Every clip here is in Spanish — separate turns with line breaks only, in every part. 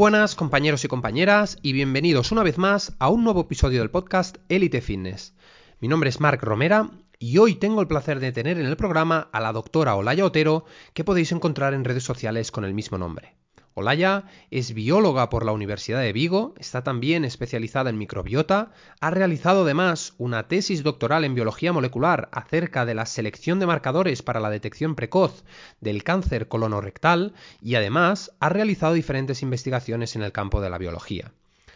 buenas compañeros y compañeras y bienvenidos una vez más a un nuevo episodio del podcast Elite Fitness. Mi nombre es Marc Romera y hoy tengo el placer de tener en el programa a la doctora Olaya Otero que podéis encontrar en redes sociales con el mismo nombre. Olaya es bióloga por la Universidad de Vigo, está también especializada en microbiota, ha realizado además una tesis doctoral en biología molecular acerca de la selección de marcadores para la detección precoz del cáncer colonorectal y además ha realizado diferentes investigaciones en el campo de la biología.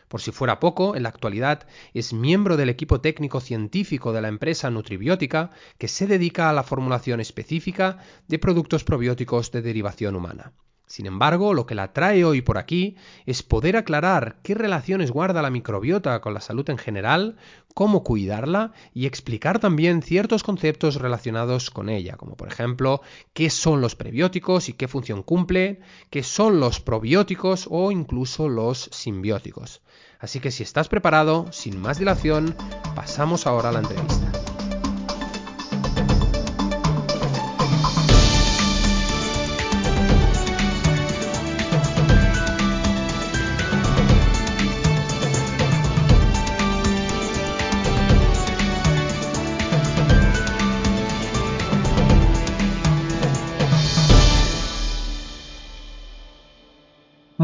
Por si fuera poco, en la actualidad es miembro del equipo técnico científico de la empresa Nutribiótica que se dedica a la formulación específica de productos probióticos de derivación humana. Sin embargo, lo que la trae hoy por aquí es poder aclarar qué relaciones guarda la microbiota con la salud en general, cómo cuidarla y explicar también ciertos conceptos relacionados con ella, como por ejemplo qué son los prebióticos y qué función cumple, qué son los probióticos o incluso los simbióticos. Así que si estás preparado, sin más dilación, pasamos ahora a la entrevista.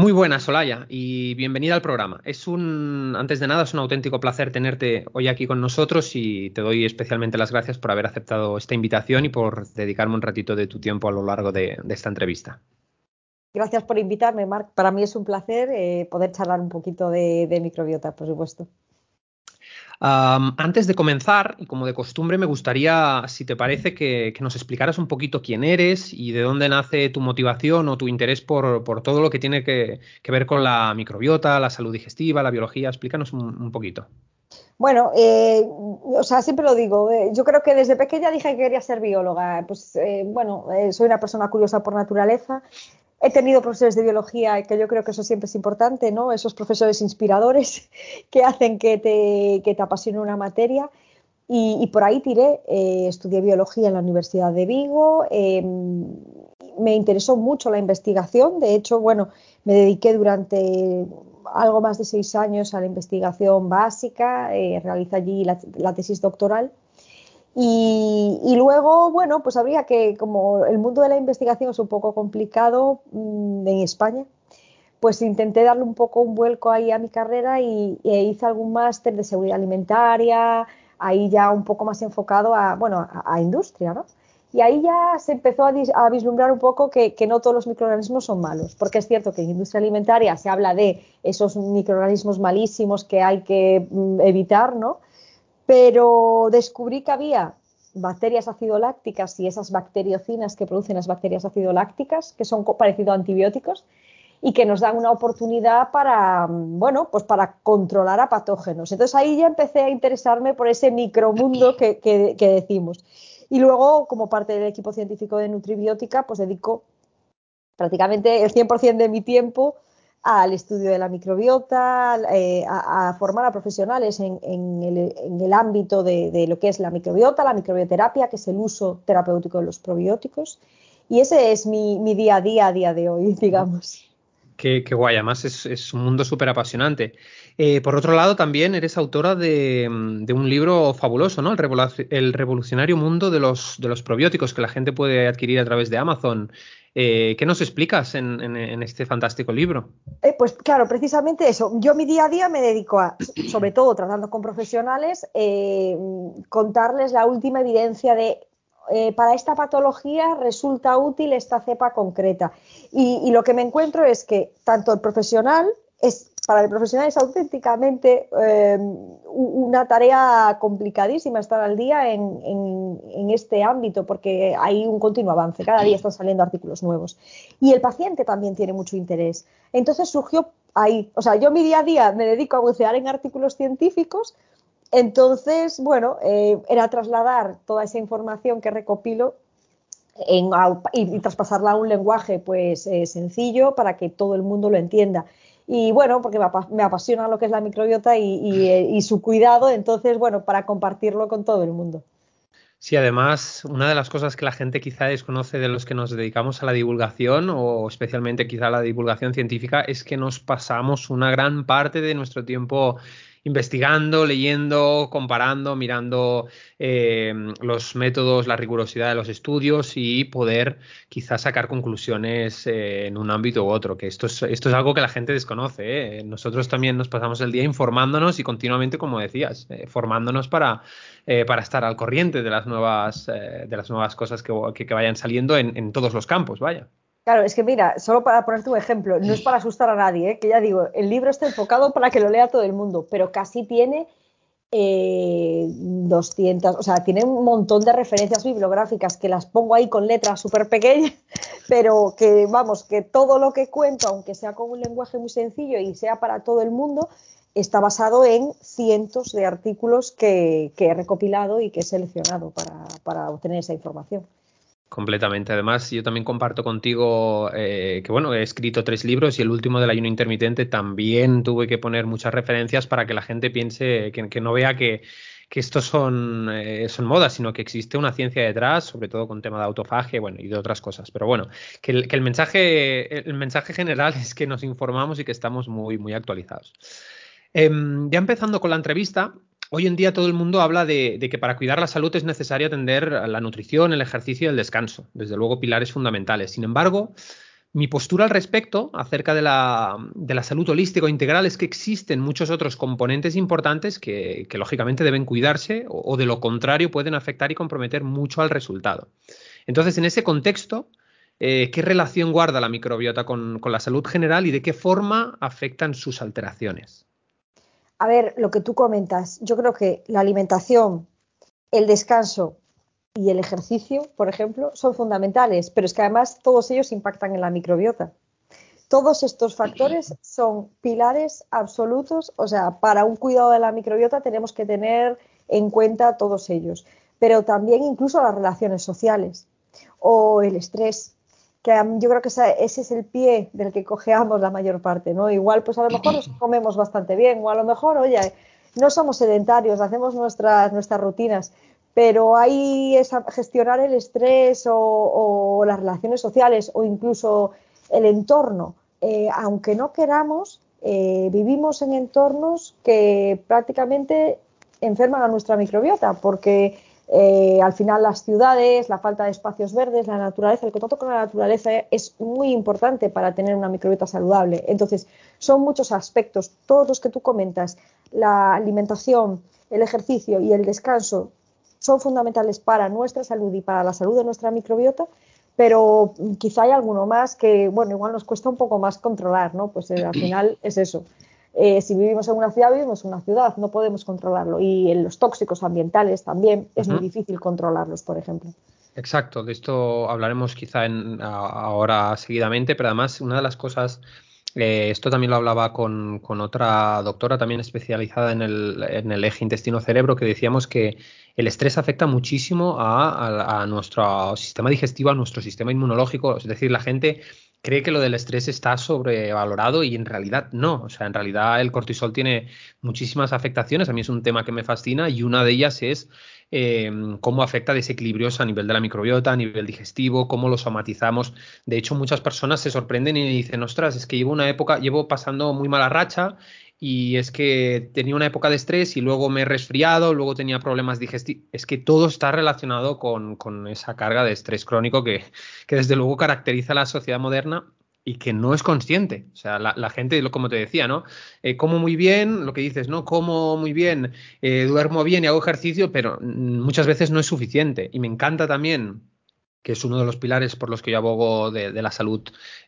Muy buenas, Solaya, y bienvenida al programa. Es un, antes de nada, es un auténtico placer tenerte hoy aquí con nosotros y te doy especialmente las gracias por haber aceptado esta invitación y por dedicarme un ratito de tu tiempo a lo largo de, esta entrevista.
Gracias por invitarme, Marc. Para mí es un placer eh, poder charlar un poquito de microbiota, por supuesto
antes de comenzar, y como de costumbre, me gustaría, si te parece, que, nos explicaras un poquito quién eres y de dónde nace tu motivación o tu interés por, todo lo que tiene que, ver con la microbiota, la salud digestiva, la biología. Explícanos un, poquito.
Bueno, eh, o sea, siempre lo digo, eh, yo creo que desde pequeña dije que quería ser bióloga. Pues eh, bueno, soy una persona curiosa por naturaleza He tenido profesores de biología, que yo creo que eso siempre es importante, ¿no? Esos profesores inspiradores que hacen que te, que te apasione una materia. Y, por ahí tiré, eh, estudié biología en la Universidad de Vigo, em, me interesó mucho la investigación, de hecho, bueno, me dediqué durante algo más de seis años a la investigación básica, eh, allí la tesis doctoral y, luego, bueno, pues habría que, como el mundo de la investigación es un poco complicado mm, en España, pues intenté darle un poco un vuelco ahí a mi carrera y, e hice algún máster de seguridad alimentaria, ahí ya un poco más enfocado a, bueno, a, industria, ¿no? Y ahí ya se empezó a, vislumbrar un poco que, que, no todos los microorganismos son malos, porque es cierto que en industria alimentaria se habla de esos microorganismos malísimos que hay que mm, evitar, ¿no? Pero descubrí que había bacterias acidolácticas y esas bacteriocinas que producen las bacterias acidolácticas, que son parecidos a antibióticos y que nos dan una oportunidad para, bueno, pues para controlar a patógenos. Entonces ahí ya empecé a interesarme por ese micromundo que, que, que decimos. Y luego, como parte del equipo científico de Nutribiótica, pues dedico prácticamente el 100% de mi tiempo al estudio de la microbiota, eh, a, formar a profesionales en, el, ámbito de, lo que es la microbiota, la microbioterapia, que es el uso terapéutico de los probióticos. Y ese es mi, día a día a día de hoy, digamos.
Qué, guay, además es, un mundo súper apasionante. Eh, por otro lado, también eres autora de, un libro fabuloso, ¿no? El, revolucionario mundo de los, de los probióticos que la gente puede adquirir a través de Amazon. Eh, ¿Qué nos explicas en, este fantástico libro?
Eh, pues claro, precisamente eso. Yo mi día a día me dedico a, sobre todo tratando con profesionales, eh, contarles la última evidencia de para esta patología resulta útil esta cepa concreta. y, lo que me encuentro es que tanto el profesional es para el profesional es auténticamente em, una tarea complicadísima estar al día en, este ámbito porque hay un continuo avance, cada día están saliendo artículos nuevos. Y el paciente también tiene mucho interés. Entonces surgió ahí, o sea, yo mi día a día me dedico a bucear en artículos científicos, entonces, bueno, eh, era trasladar toda esa información que recopilo y, traspasarla a un lenguaje pues eh, sencillo para que todo el mundo lo entienda y bueno, porque me, apasiona lo que es la microbiota y, su cuidado, entonces, bueno, para compartirlo con todo el mundo.
Sí, además, una de las cosas que la gente quizá desconoce de los que nos dedicamos a la divulgación, o especialmente quizá a la divulgación científica, es que nos pasamos una gran parte de nuestro tiempo investigando, leyendo, comparando, mirando eh, los métodos, la rigurosidad de los estudios y poder quizás sacar conclusiones eh, en un ámbito u otro, que esto es, esto es algo que la gente desconoce. ¿eh? Nosotros también nos pasamos el día informándonos y continuamente, como decías, formándonos para, para estar al corriente de las nuevas, de las nuevas cosas que, que, vayan saliendo en, en todos los campos, vaya.
Claro, es que mira, solo para ponerte un ejemplo, no es para asustar a nadie, ¿eh? que ya digo, el libro está enfocado para que lo lea todo el mundo, pero casi tiene 200, eh, o sea, tiene un montón de referencias bibliográficas que las pongo ahí con letras súper pequeñas, pero que vamos, que todo lo que cuento, aunque sea con un lenguaje muy sencillo y sea para todo el mundo, está basado en cientos de artículos que, he recopilado y que he seleccionado para obtener esa información.
Completamente. Además, yo también comparto contigo eh, que, bueno, he escrito tres libros y el último del ayuno intermitente también tuve que poner muchas referencias para que la gente piense, que, no vea que, que estos son, eh, son modas, sino que existe una ciencia detrás, sobre todo con tema de autofagia bueno, y de otras cosas. Pero bueno, que el, mensaje, el mensaje general es que nos informamos y que estamos muy, muy actualizados. Em, ya empezando con la entrevista, Hoy en día todo el mundo habla de, que para cuidar la salud es necesario atender a la nutrición, el ejercicio y el descanso, desde luego pilares fundamentales. Sin embargo, mi postura al respecto, acerca de la, salud holística o integral, es que existen muchos otros componentes importantes que, lógicamente deben cuidarse o, de lo contrario pueden afectar y comprometer mucho al resultado. Entonces, en ese contexto, eh, ¿qué relación guarda la microbiota con la salud general y de qué forma afectan sus alteraciones?
A ver, lo que tú comentas, yo creo que la alimentación, el descanso y el ejercicio, por ejemplo, son fundamentales, pero es que además todos ellos impactan en la microbiota. Todos estos factores son pilares absolutos, o sea, para un cuidado de la microbiota tenemos que tener en cuenta todos ellos, pero también incluso las relaciones sociales o el estrés, que yo creo que ese es el pie del que cojeamos la mayor parte, ¿no? Igual, pues a lo mejor nos comemos bastante bien, o a lo mejor, oye, no somos sedentarios, hacemos nuestras, nuestras rutinas, pero hay esa, gestionar el estrés o, las relaciones sociales o incluso el entorno. Eh, aunque no queramos, eh, vivimos en entornos que prácticamente enferman a nuestra microbiota, porque eh, al final las ciudades, la falta de espacios verdes, la naturaleza, el contacto con la naturaleza es muy importante para tener una microbiota saludable. Entonces, son muchos aspectos, todos los que tú comentas, la alimentación, el ejercicio y el descanso son fundamentales para nuestra salud y para la salud de nuestra microbiota, pero quizá hay alguno más que, bueno, igual nos cuesta un poco más controlar, ¿no? Pues eh, al final es eso. Eh, si vivimos en una ciudad, vivimos en una ciudad, no podemos controlarlo. Y en los tóxicos ambientales también es muy difícil controlarlos, por ejemplo.
Exacto, de esto hablaremos quizá en, ahora seguidamente, pero además una de las cosas, eh, esto también lo hablaba con, con, otra doctora también especializada en el, en el eje intestino-cerebro, que decíamos que el estrés afecta muchísimo a, a, nuestro sistema digestivo, a nuestro sistema inmunológico, es decir, la gente cree que lo del estrés está sobrevalorado y en realidad no. O sea, en realidad el cortisol tiene muchísimas afectaciones. A mí es un tema que me fascina y una de ellas es em, cómo afecta desequilibrios a nivel de la microbiota, a nivel digestivo, cómo lo somatizamos. De hecho, muchas personas se sorprenden y dicen, ostras, es que llevo una época, llevo pasando muy mala racha y es que tenía una época de estrés y luego me he resfriado, luego tenía problemas digestivos. Es que todo está relacionado con, esa carga de estrés crónico que, desde luego caracteriza a la sociedad moderna y que no es consciente. O sea, la, gente, como te decía, ¿no? Eh, como muy bien, lo que dices, ¿no? Como muy bien, eh, duermo bien y hago ejercicio, pero muchas veces no es suficiente. Y me encanta también que es uno de los pilares por los que yo abogo de, la salud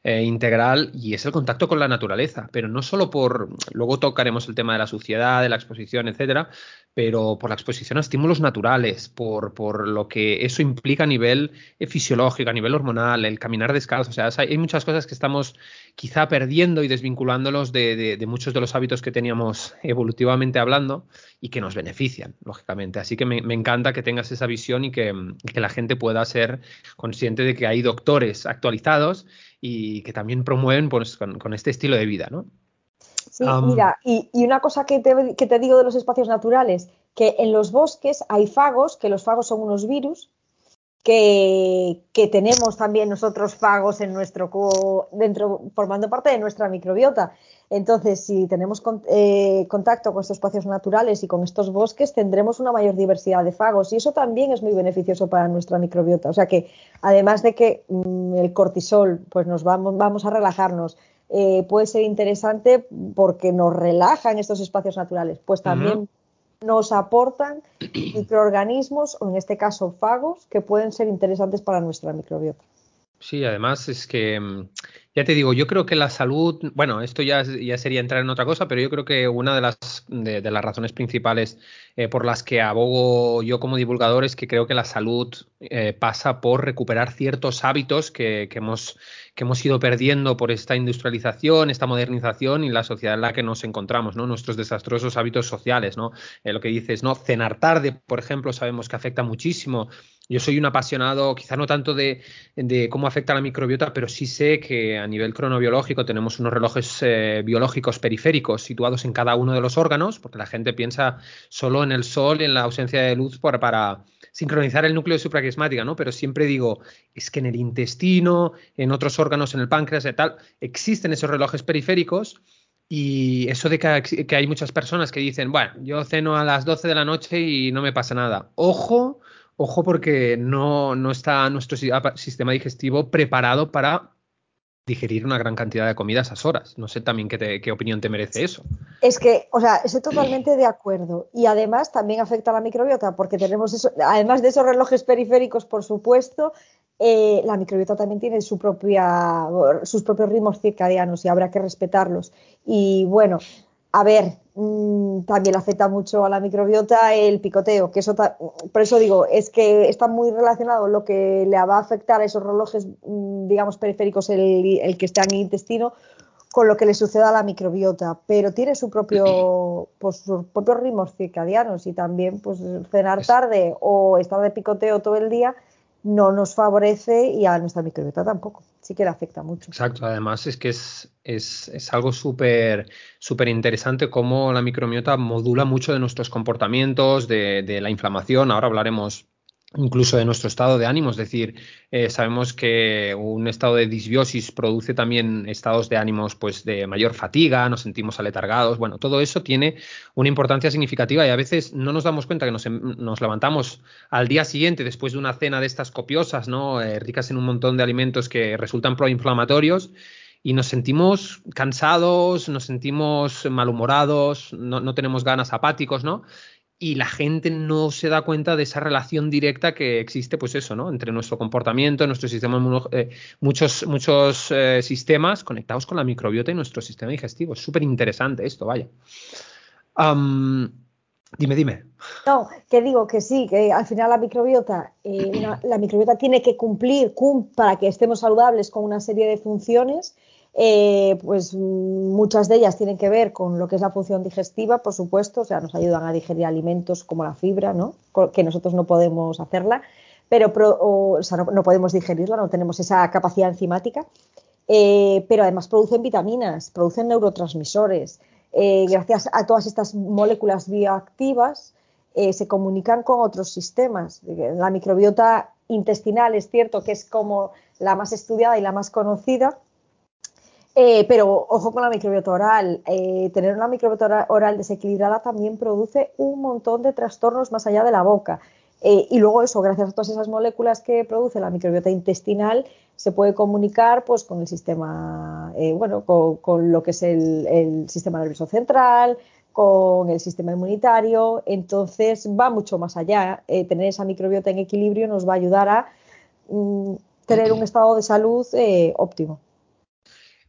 eh, integral, y es el contacto con la naturaleza, pero no solo por, luego tocaremos el tema de la suciedad, de la exposición, etcétera, pero por la exposición a estímulos naturales, por, por lo que eso implica a nivel eh, fisiológico, a nivel hormonal, el caminar descalzo, o sea, hay muchas cosas que estamos quizá perdiendo y desvinculándolos de, de, muchos de los hábitos que teníamos evolutivamente hablando y que nos benefician, lógicamente. Así que me, encanta que tengas esa visión y que, que la gente pueda ser consciente de que hay doctores actualizados y que también promueven pues, con, este estilo de vida, ¿no?
Sí, mira, y, una cosa que te, digo de los espacios naturales, que en los bosques hay fagos, que los fagos son unos virus, que, tenemos también nosotros fagos en nuestro dentro, formando parte de nuestra microbiota. Entonces, si tenemos eh, contacto con estos espacios naturales y con estos bosques, tendremos una mayor diversidad de fagos y eso también es muy beneficioso para nuestra microbiota. O sea que, además de que mm, el cortisol, pues nos vamos, vamos a relajarnos, eh, puede ser interesante porque nos relajan estos espacios naturales, pues también nos aportan microorganismos, o en este caso fagos, que pueden ser interesantes para nuestra microbiota.
Sí, además es que mm, ya te digo, yo creo que la salud, bueno, esto ya, ya sería entrar en otra cosa, pero yo creo que una de las, de, las razones principales eh, por las que abogo yo como divulgador es que creo que la salud eh, pasa por recuperar ciertos hábitos que, hemos, que hemos ido perdiendo por esta industrialización, esta modernización y la sociedad en la que nos encontramos, ¿no? Nuestros desastrosos hábitos sociales, ¿no? Eh, lo que dices, ¿no? Cenar tarde, por ejemplo, sabemos que afecta muchísimo yo soy un apasionado, quizá no tanto de, cómo afecta la microbiota, pero sí sé que a nivel cronobiológico tenemos unos relojes eh, biológicos periféricos situados en cada uno de los órganos, porque la gente piensa solo en el sol y en la ausencia de luz para, para sincronizar el núcleo supraquiasmática, ¿no? Pero siempre digo, es que en el intestino, en otros órganos, en el páncreas y tal, existen esos relojes periféricos. Y eso de que, que hay muchas personas que dicen, bueno, yo ceno a las 12 de la noche y no me pasa nada. Ojo, Ojo porque no, no está nuestro sistema digestivo preparado para digerir una gran cantidad de comida a esas horas. No sé también qué, opinión te merece eso.
Es que, o sea, estoy totalmente de acuerdo. Y además también afecta a la microbiota, porque tenemos eso, además de esos relojes periféricos, por supuesto, eh, la microbiota también tiene su propia, sus propios ritmos circadianos y habrá que respetarlos. Y bueno, a ver, mm, también afecta mucho a la microbiota el picoteo, que eso, por eso digo, es que está muy relacionado lo que le va a afectar a esos relojes, mm, digamos, periféricos, el, que está en el intestino, con lo que le suceda a la microbiota, pero tiene su propio, pues, sus propios ritmos circadianos y también, pues, cenar tarde o estar de picoteo todo el día no nos favorece y a nuestra microbiota tampoco. Sí que le afecta mucho.
Exacto, además es que es, es, es algo súper súper interesante cómo la microbiota modula mucho de nuestros comportamientos, de, de la inflamación. Ahora hablaremos incluso de nuestro estado de ánimo, es decir, eh, sabemos que un estado de disbiosis produce también estados de ánimos pues de mayor fatiga, nos sentimos aletargados, bueno, todo eso tiene una importancia significativa y a veces no nos damos cuenta que nos, em, levantamos al día siguiente después de una cena de estas copiosas, ¿no? Eh, ricas en un montón de alimentos que resultan proinflamatorios y nos sentimos cansados, nos sentimos malhumorados, no, no tenemos ganas apáticos, ¿no? Y la gente no se da cuenta de esa relación directa que existe, pues eso, ¿no? Entre nuestro comportamiento, nuestro sistema eh, muchos, muchos eh, sistemas conectados con la microbiota y nuestro sistema digestivo. Es súper interesante esto, vaya. dime, dime.
No, que digo que sí, que al final la microbiota, eh, la microbiota tiene que cumplir para que estemos saludables con una serie de funciones eh, pues muchas de ellas tienen que ver con lo que es la función digestiva, por supuesto, o sea, nos ayudan a digerir alimentos como la fibra, ¿no? Que nosotros no podemos hacerla, pero no, podemos digerirla, no tenemos esa capacidad enzimática, eh, pero además producen vitaminas, producen neurotransmisores. Eh, gracias a todas estas moléculas bioactivas, se comunican con otros sistemas. La microbiota intestinal es cierto que es como la más estudiada y la más conocida, eh, pero ojo con la microbiota oral. Eh, tener una microbiota oral desequilibrada también produce un montón de trastornos más allá de la boca. Eh, y luego eso, gracias a todas esas moléculas que produce la microbiota intestinal, se puede comunicar pues, con el sistema, bueno, con, lo que es el, sistema nervioso central, con el sistema inmunitario. Entonces va mucho más allá. tener esa microbiota en equilibrio nos va a ayudar a mm, tener un estado de salud óptimo.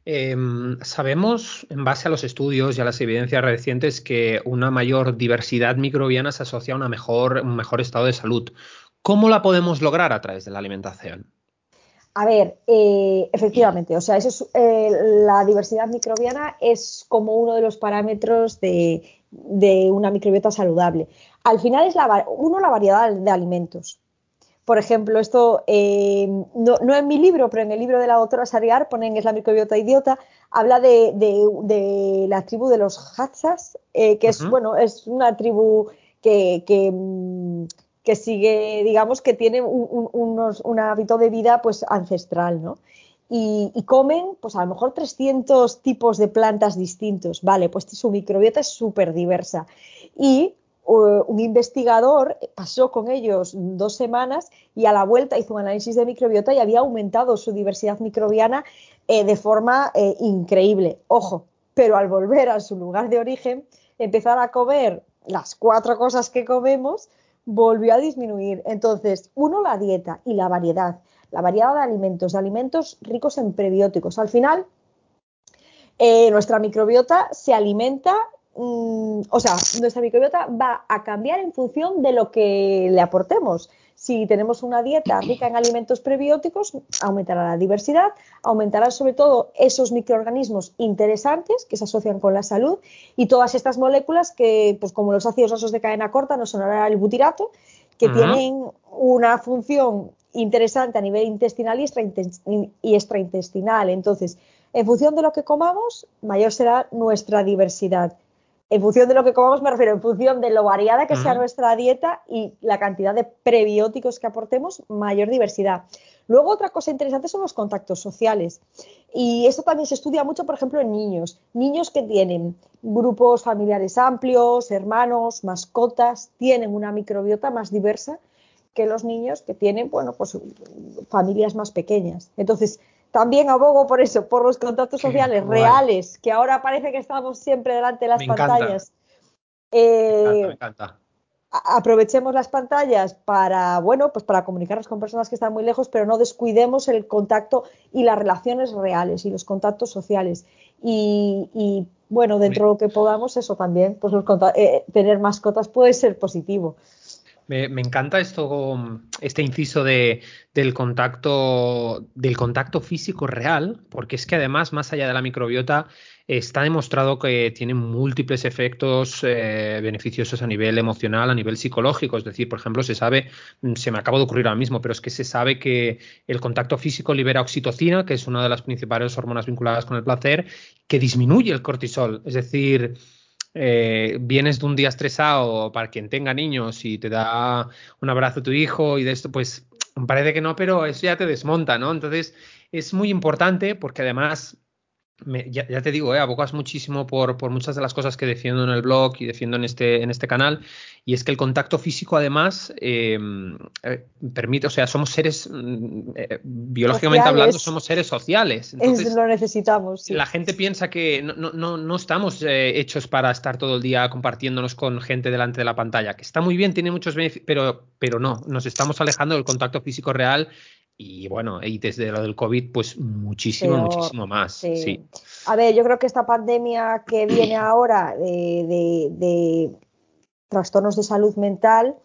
Em, sabemos, en base a los estudios y a las evidencias recientes, que una mayor diversidad microbiana se asocia a un mejor estado de salud. ¿Cómo la podemos lograr a través de la alimentación?
A ver, eh, efectivamente, o sea, eh, la diversidad microbiana es como uno de los parámetros de, una microbiota saludable. Al final es uno la variedad de alimentos. Por ejemplo, esto eh, no, en mi libro, pero en el libro de la doctora Sariar, ponen es la microbiota idiota, habla de, la tribu de los Hatzas, eh, que es, bueno, es una tribu que, mm, que, sigue, digamos, que tiene un, hábito de vida pues ancestral, ¿no? Y, y, comen, pues a lo mejor 300 tipos de plantas distintos, ¿vale? Pues su microbiota es súper diversa. Y un investigador pasó con ellos dos semanas y a la vuelta hizo un análisis de microbiota y había aumentado su diversidad microbiana eh, de forma eh, increíble. Ojo, pero al volver a su lugar de origen, empezar a comer las cuatro cosas que comemos, volvió a disminuir. Entonces, uno, la dieta y la variedad, la variedad de alimentos, de alimentos ricos en prebióticos. Al final, eh, nuestra microbiota se alimenta Mm, o sea, nuestra microbiota va a cambiar en función de lo que le aportemos. Si tenemos una dieta rica en alimentos prebióticos, aumentará la diversidad, aumentarán sobre todo esos microorganismos interesantes que se asocian con la salud y todas estas moléculas que, pues como los ácidos grasos de cadena corta, nos sonará el butirato, que tienen una función interesante a nivel intestinal y extraintestinal. Entonces, en función de lo que comamos, mayor será nuestra diversidad en función de lo que comamos me refiero, en función de lo variada que sea nuestra dieta y la cantidad de prebióticos que aportemos, mayor diversidad. Luego otra cosa interesante son los contactos sociales y esto también se estudia mucho, por ejemplo, en niños. Niños que tienen grupos familiares amplios, hermanos, mascotas, tienen una microbiota más diversa que los niños que tienen, bueno, pues familias más pequeñas. Entonces, también abogo por eso, por los contactos sociales reales, que ahora parece que estamos siempre delante de las pantallas.
me encanta,
eh, Aprovechemos las pantallas para, bueno, pues para comunicarnos con personas que están muy lejos, pero no descuidemos el contacto y las relaciones reales y los contactos sociales. Y, bueno, dentro de lo que podamos, eso también, pues eh, tener mascotas puede ser positivo.
Me, encanta esto, este inciso de, del, contacto, del contacto físico real, porque es que además, más allá de la microbiota, está demostrado que tiene múltiples efectos eh, beneficiosos a nivel emocional, a nivel psicológico. Es decir, por ejemplo, se sabe, se me acaba de ocurrir ahora mismo, pero es que se sabe que el contacto físico libera oxitocina, que es una de las principales hormonas vinculadas con el placer, que disminuye el cortisol. Es decir, eh, vienes de un día estresado para quien tenga niños y te da un abrazo a tu hijo y de esto, pues parece que no, pero eso ya te desmonta, ¿no? Entonces es muy importante porque además ya, te digo, eh, abogas muchísimo por, por, muchas de las cosas que defiendo en el blog y defiendo en este, en este canal, y es que el contacto físico además eh, eh, permite, o sea, somos seres, mm, biológicamente hablando, somos seres sociales.
Entonces, lo necesitamos.
La gente piensa que no, no, no estamos hechos para estar todo el día compartiéndonos con gente delante de la pantalla, que está muy bien, tiene muchos beneficios, pero, pero no, nos estamos alejando del contacto físico real y bueno, y desde lo del COVID, pues muchísimo, muchísimo más. Sí.
A ver, yo creo que esta pandemia que viene ahora de, trastornos de salud mental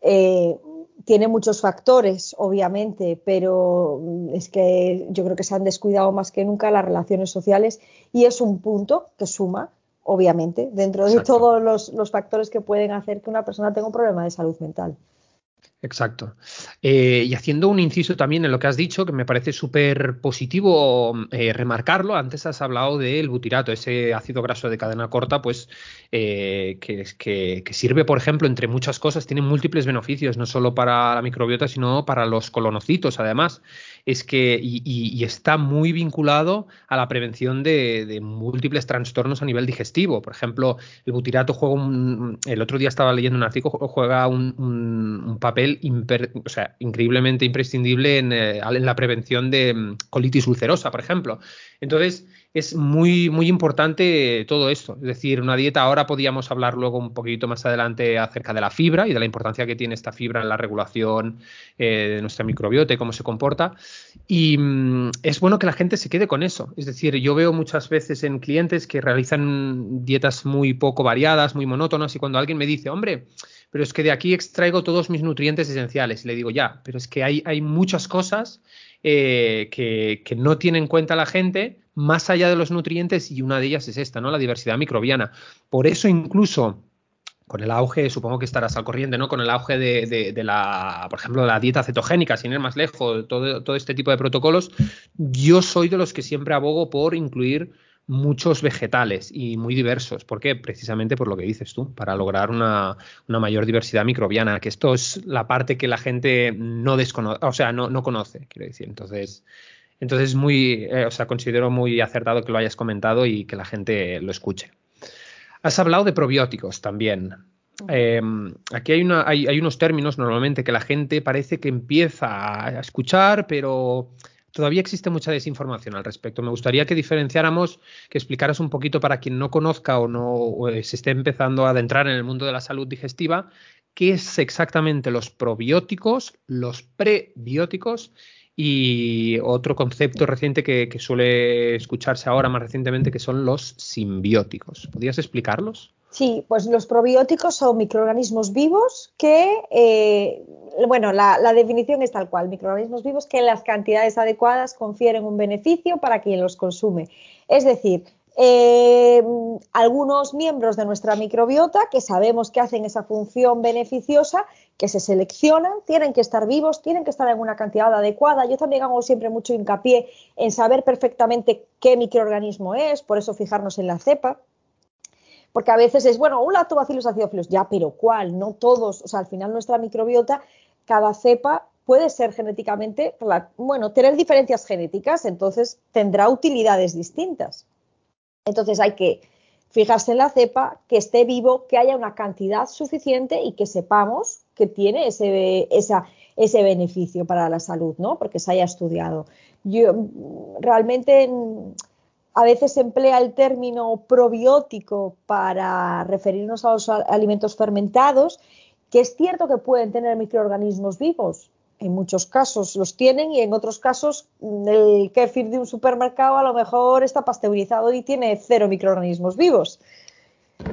eh, tiene muchos factores, obviamente, pero es que yo creo que se han descuidado más que nunca las relaciones sociales y es un punto que suma, obviamente, dentro de todos los, los factores que pueden hacer que una persona tenga un problema de salud mental.
Exacto. Eh, y haciendo un inciso también en lo que has dicho, que me parece súper positivo eh, remarcarlo, antes has hablado del butirato, ese ácido graso de cadena corta, pues eh, que, que, que, sirve, por ejemplo, entre muchas cosas, tiene múltiples beneficios, no solo para la microbiota, sino para los colonocitos, además es que y, está muy vinculado a la prevención de, múltiples trastornos a nivel digestivo. Por ejemplo, el butirato juega un, el otro día estaba leyendo un artículo, juega un, papel increíblemente imprescindible en, eh, en la prevención de mm, colitis ulcerosa, por ejemplo. Entonces, es muy, muy importante todo esto. Es decir, una dieta, ahora podíamos hablar luego un poquito más adelante acerca de la fibra y de la importancia que tiene esta fibra en la regulación eh, de nuestra microbiota y cómo se comporta. Y mm, es bueno que la gente se quede con eso. Es decir, yo veo muchas veces en clientes que realizan dietas muy poco variadas, muy monótonas, y cuando alguien me dice, hombre, pero es que de aquí extraigo todos mis nutrientes esenciales. Y le digo, ya, pero es que hay, hay muchas cosas eh, que, no tiene en cuenta la gente más allá de los nutrientes y una de ellas es esta, ¿no? La diversidad microbiana. Por eso incluso con el auge, supongo que estarás al corriente, ¿no? Con el auge de, la, por ejemplo, la dieta cetogénica, sin ir más lejos, todo, todo este tipo de protocolos, yo soy de los que siempre abogo por incluir muchos vegetales y muy diversos. ¿Por qué? Precisamente por lo que dices tú, para lograr una, mayor diversidad microbiana, que esto es la parte que la gente no desconoce, o sea, no, no conoce, quiero decir. Entonces, entonces muy, eh, o sea, considero muy acertado que lo hayas comentado y que la gente lo escuche. Has hablado de probióticos también. Em, aquí hay, una, hay, hay, unos términos normalmente que la gente parece que empieza a escuchar, pero todavía existe mucha desinformación al respecto. Me gustaría que diferenciáramos, que explicaras un poquito para quien no conozca o no eh, se esté empezando a adentrar en el mundo de la salud digestiva, qué es exactamente los probióticos, los prebióticos y otro concepto reciente que, suele escucharse ahora más recientemente que son los simbióticos. ¿Podrías explicarlos?
Sí, pues los probióticos son microorganismos vivos que, eh, bueno, la, definición es tal cual, microorganismos vivos que en las cantidades adecuadas confieren un beneficio para quien los consume. Es decir, eh, algunos miembros de nuestra microbiota que sabemos que hacen esa función beneficiosa, que se seleccionan, tienen que estar vivos, tienen que estar en una cantidad adecuada. Yo también hago siempre mucho hincapié en saber perfectamente qué microorganismo es, por eso fijarnos en la cepa porque a veces es, bueno, un lactobacillus acidophilus, ya, pero ¿cuál? No todos, o sea, al final nuestra microbiota, cada cepa puede ser genéticamente, bueno, tener diferencias genéticas, entonces tendrá utilidades distintas. Entonces hay que fijarse en la cepa, que esté vivo, que haya una cantidad suficiente y que sepamos que tiene ese, ese beneficio para la salud, ¿no? Porque se haya estudiado. Yo realmente a veces se emplea el término probiótico para referirnos a los alimentos fermentados, que es cierto que pueden tener microorganismos vivos. En muchos casos los tienen y en otros casos el kefir de un supermercado a lo mejor está pasteurizado y tiene cero microorganismos vivos.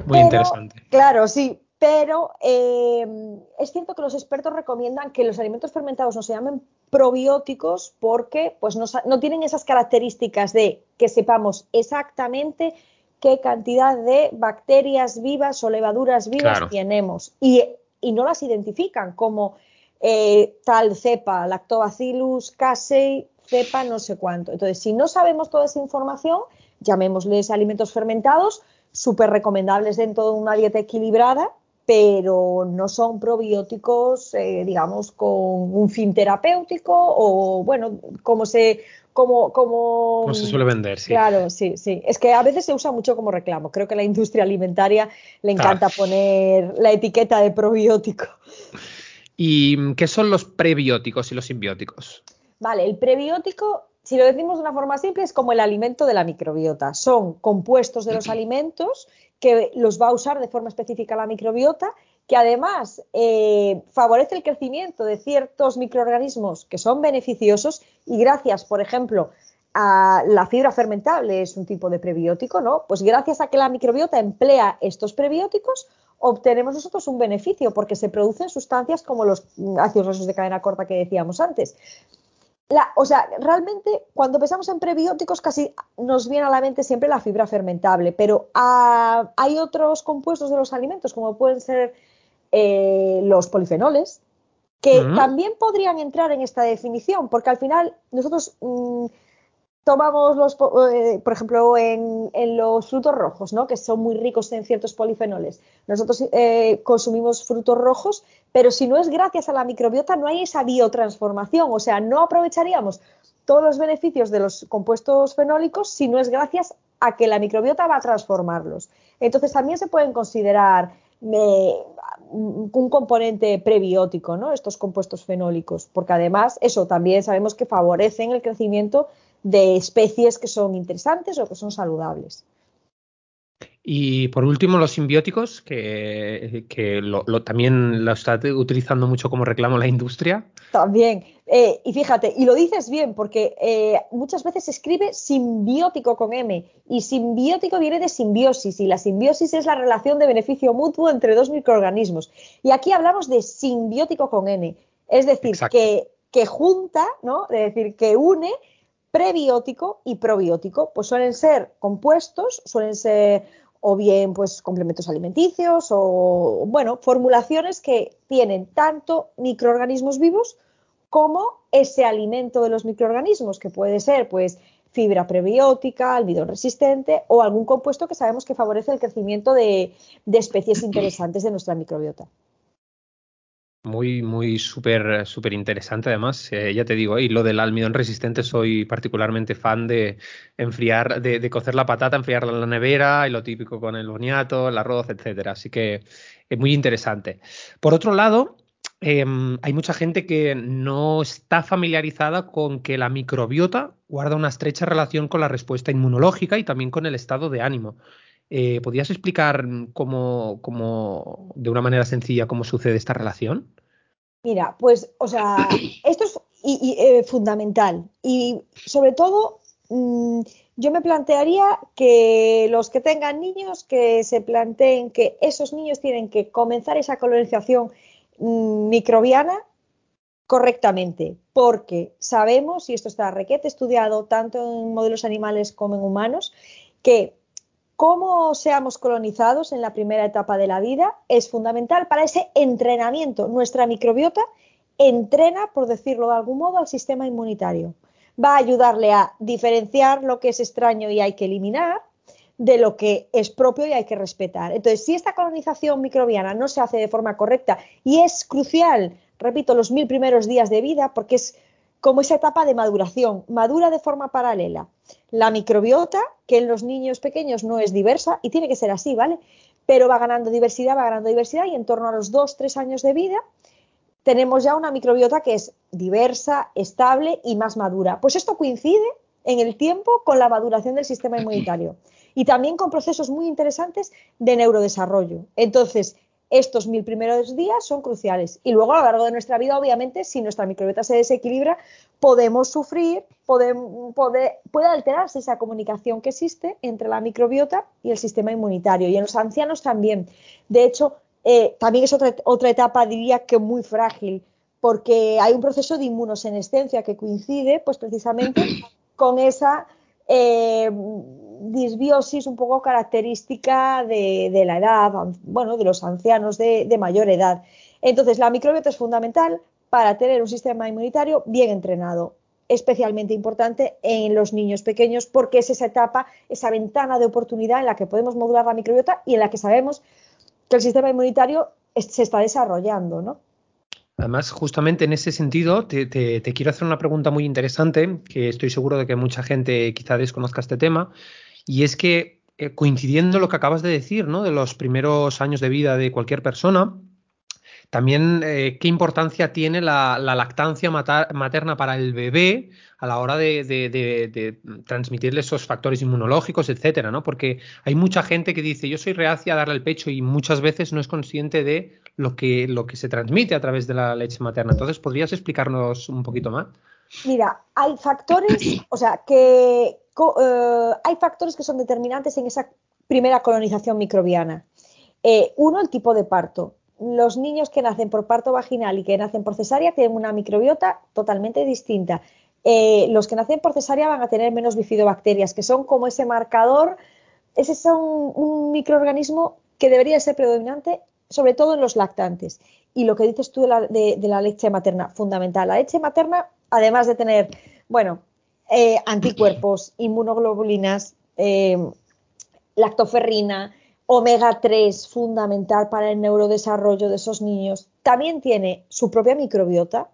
Muy interesante.
Claro, sí, pero eh, es cierto que los expertos recomiendan que los alimentos fermentados no se llamen probióticos porque pues, no, tienen esas características de que sepamos exactamente qué cantidad de bacterias vivas o levaduras vivas tenemos y, no las identifican como eh, tal cepa, lactobacillus casei, cepa no sé cuánto. Entonces, si no sabemos toda esa información, llamémosles alimentos fermentados, súper recomendables dentro de una dieta equilibrada, pero no son probióticos, eh, digamos, con un fin terapéutico o, bueno, como se... Como, como,
se suele vender, sí.
Claro, sí, sí. Es que a veces se usa mucho como reclamo. Creo que a la industria alimentaria le encanta poner la etiqueta de probiótico.
¿Y qué son los prebióticos y los simbióticos?
Vale, el prebiótico, si lo decimos de una forma simple, es como el alimento de la microbiota. Son compuestos de los alimentos que los va a usar de forma específica la microbiota, que además eh, favorece el crecimiento de ciertos microorganismos que son beneficiosos y gracias, por ejemplo, a la fibra fermentable es un tipo de prebiótico, ¿no? Pues gracias a que la microbiota emplea estos prebióticos, obtenemos nosotros un beneficio porque se producen sustancias como los ácidos grasos de cadena corta que decíamos antes o sea, realmente cuando pensamos en prebióticos casi nos viene a la mente siempre la fibra fermentable, pero ah, hay otros compuestos de los alimentos como pueden ser eh, los polifenoles que también podrían entrar en esta definición, porque al final nosotros mm, tomamos los, eh, por ejemplo, en, los frutos rojos, ¿no? que son muy ricos en ciertos polifenoles. Nosotros eh, consumimos frutos rojos, pero si no es gracias a la microbiota, no hay esa biotransformación, o sea, no aprovecharíamos todos los beneficios de los compuestos fenólicos si no es gracias a que la microbiota va a transformarlos. Entonces, también se pueden considerar eh, un componente prebiótico, ¿no? Estos compuestos fenólicos, porque además eso también sabemos que favorecen el crecimiento de especies que son interesantes o que son saludables.
Y por último, los simbióticos, que, lo, también lo está utilizando mucho como reclamo la industria.
También. Eh, y fíjate, y lo dices bien, porque eh, muchas veces se escribe simbiótico con M, y simbiótico viene de simbiosis, y la simbiosis es la relación de beneficio mutuo entre dos microorganismos. Y aquí hablamos de simbiótico con N, es decir, que, que junta, ¿no? Es decir, que une prebiótico y probiótico, pues suelen ser compuestos, suelen ser o bien pues complementos alimenticios o bueno, formulaciones que tienen tanto microorganismos vivos como ese alimento de los microorganismos, que puede ser pues fibra prebiótica, almidón resistente o algún compuesto que sabemos que favorece el crecimiento de, especies interesantes de nuestra microbiota.
Muy, muy súper, súper interesante además. Eh, ya te digo, y lo del almidón resistente soy particularmente fan de enfriar, de, de, cocer la patata, enfriarla en la nevera y lo típico con el boniato, el arroz, etcétera. Así que es muy interesante. Por otro lado, Em, hay mucha gente que no está familiarizada con que la microbiota guarda una estrecha relación con la respuesta inmunológica y también con el estado de ánimo. Eh, ¿Podrías explicar cómo, de una manera sencilla, cómo sucede esta relación?
Mira, pues, o sea, esto es eh, fundamental y sobre todo mm, yo me plantearía que los que tengan niños, que se planteen que esos niños tienen que comenzar esa colonización microbiana correctamente, porque sabemos, y esto está requete estudiado tanto en modelos animales como en humanos, que cómo seamos colonizados en la primera etapa de la vida es fundamental para ese entrenamiento. Nuestra microbiota entrena, por decirlo de algún modo, al sistema inmunitario. Va a ayudarle a diferenciar lo que es extraño y hay que eliminar de lo que es propio y hay que respetar. Entonces, si esta colonización microbiana no se hace de forma correcta y es crucial, repito, los mil primeros días de vida, porque es como esa etapa de maduración, madura de forma paralela. La microbiota, que en los niños pequeños no es diversa y tiene que ser así, ¿vale? Pero va ganando diversidad, va ganando diversidad y en torno a los dos, tres años de vida tenemos ya una microbiota que es diversa, estable y más madura. Pues esto coincide en el tiempo con la maduración del sistema inmunitario y también con procesos muy interesantes de neurodesarrollo. Entonces, estos mil primeros días son cruciales. Y luego a lo largo de nuestra vida, obviamente, si nuestra microbiota se desequilibra, podemos sufrir, puede, puede alterarse esa comunicación que existe entre la microbiota y el sistema inmunitario. Y en los ancianos también. De hecho, eh, también es otra, otra etapa, diría que muy frágil, porque hay un proceso de inmunosenescencia que coincide, pues precisamente con esa eh, disbiosis un poco característica de, la edad, bueno, de los ancianos de, mayor edad. Entonces, la microbiota es fundamental para tener un sistema inmunitario bien entrenado, especialmente importante en los niños pequeños porque es esa etapa, esa ventana de oportunidad en la que podemos modular la microbiota y en la que sabemos que el sistema inmunitario se está desarrollando, ¿no?
Además, justamente en ese sentido, te, quiero hacer una pregunta muy interesante, que estoy seguro de que mucha gente quizá desconozca este tema, y es que eh, coincidiendo lo que acabas de decir, ¿no? De los primeros años de vida de cualquier persona, también eh, qué importancia tiene la, lactancia materna para el bebé a la hora de, transmitirle esos factores inmunológicos, etcétera, ¿no? Porque hay mucha gente que dice yo soy reacia a darle el pecho y muchas veces no es consciente de lo que, lo que se transmite a través de la leche materna. Entonces, ¿podrías explicarnos un poquito más?
Mira, hay factores, o sea, que eh, hay factores que son determinantes en esa primera colonización microbiana. Eh, uno, el tipo de parto los niños que nacen por parto vaginal y que nacen por cesárea tienen una microbiota totalmente distinta. Eh, los que nacen por cesárea van a tener menos bifidobacterias, que son como ese marcador, ese es un, microorganismo que debería ser predominante, sobre todo en los lactantes. Y lo que dices tú de la, leche materna, fundamental. La leche materna, además de tener, bueno, eh, anticuerpos, inmunoglobulinas, eh, lactoferrina, omega 3 fundamental para el neurodesarrollo de esos niños, también tiene su propia microbiota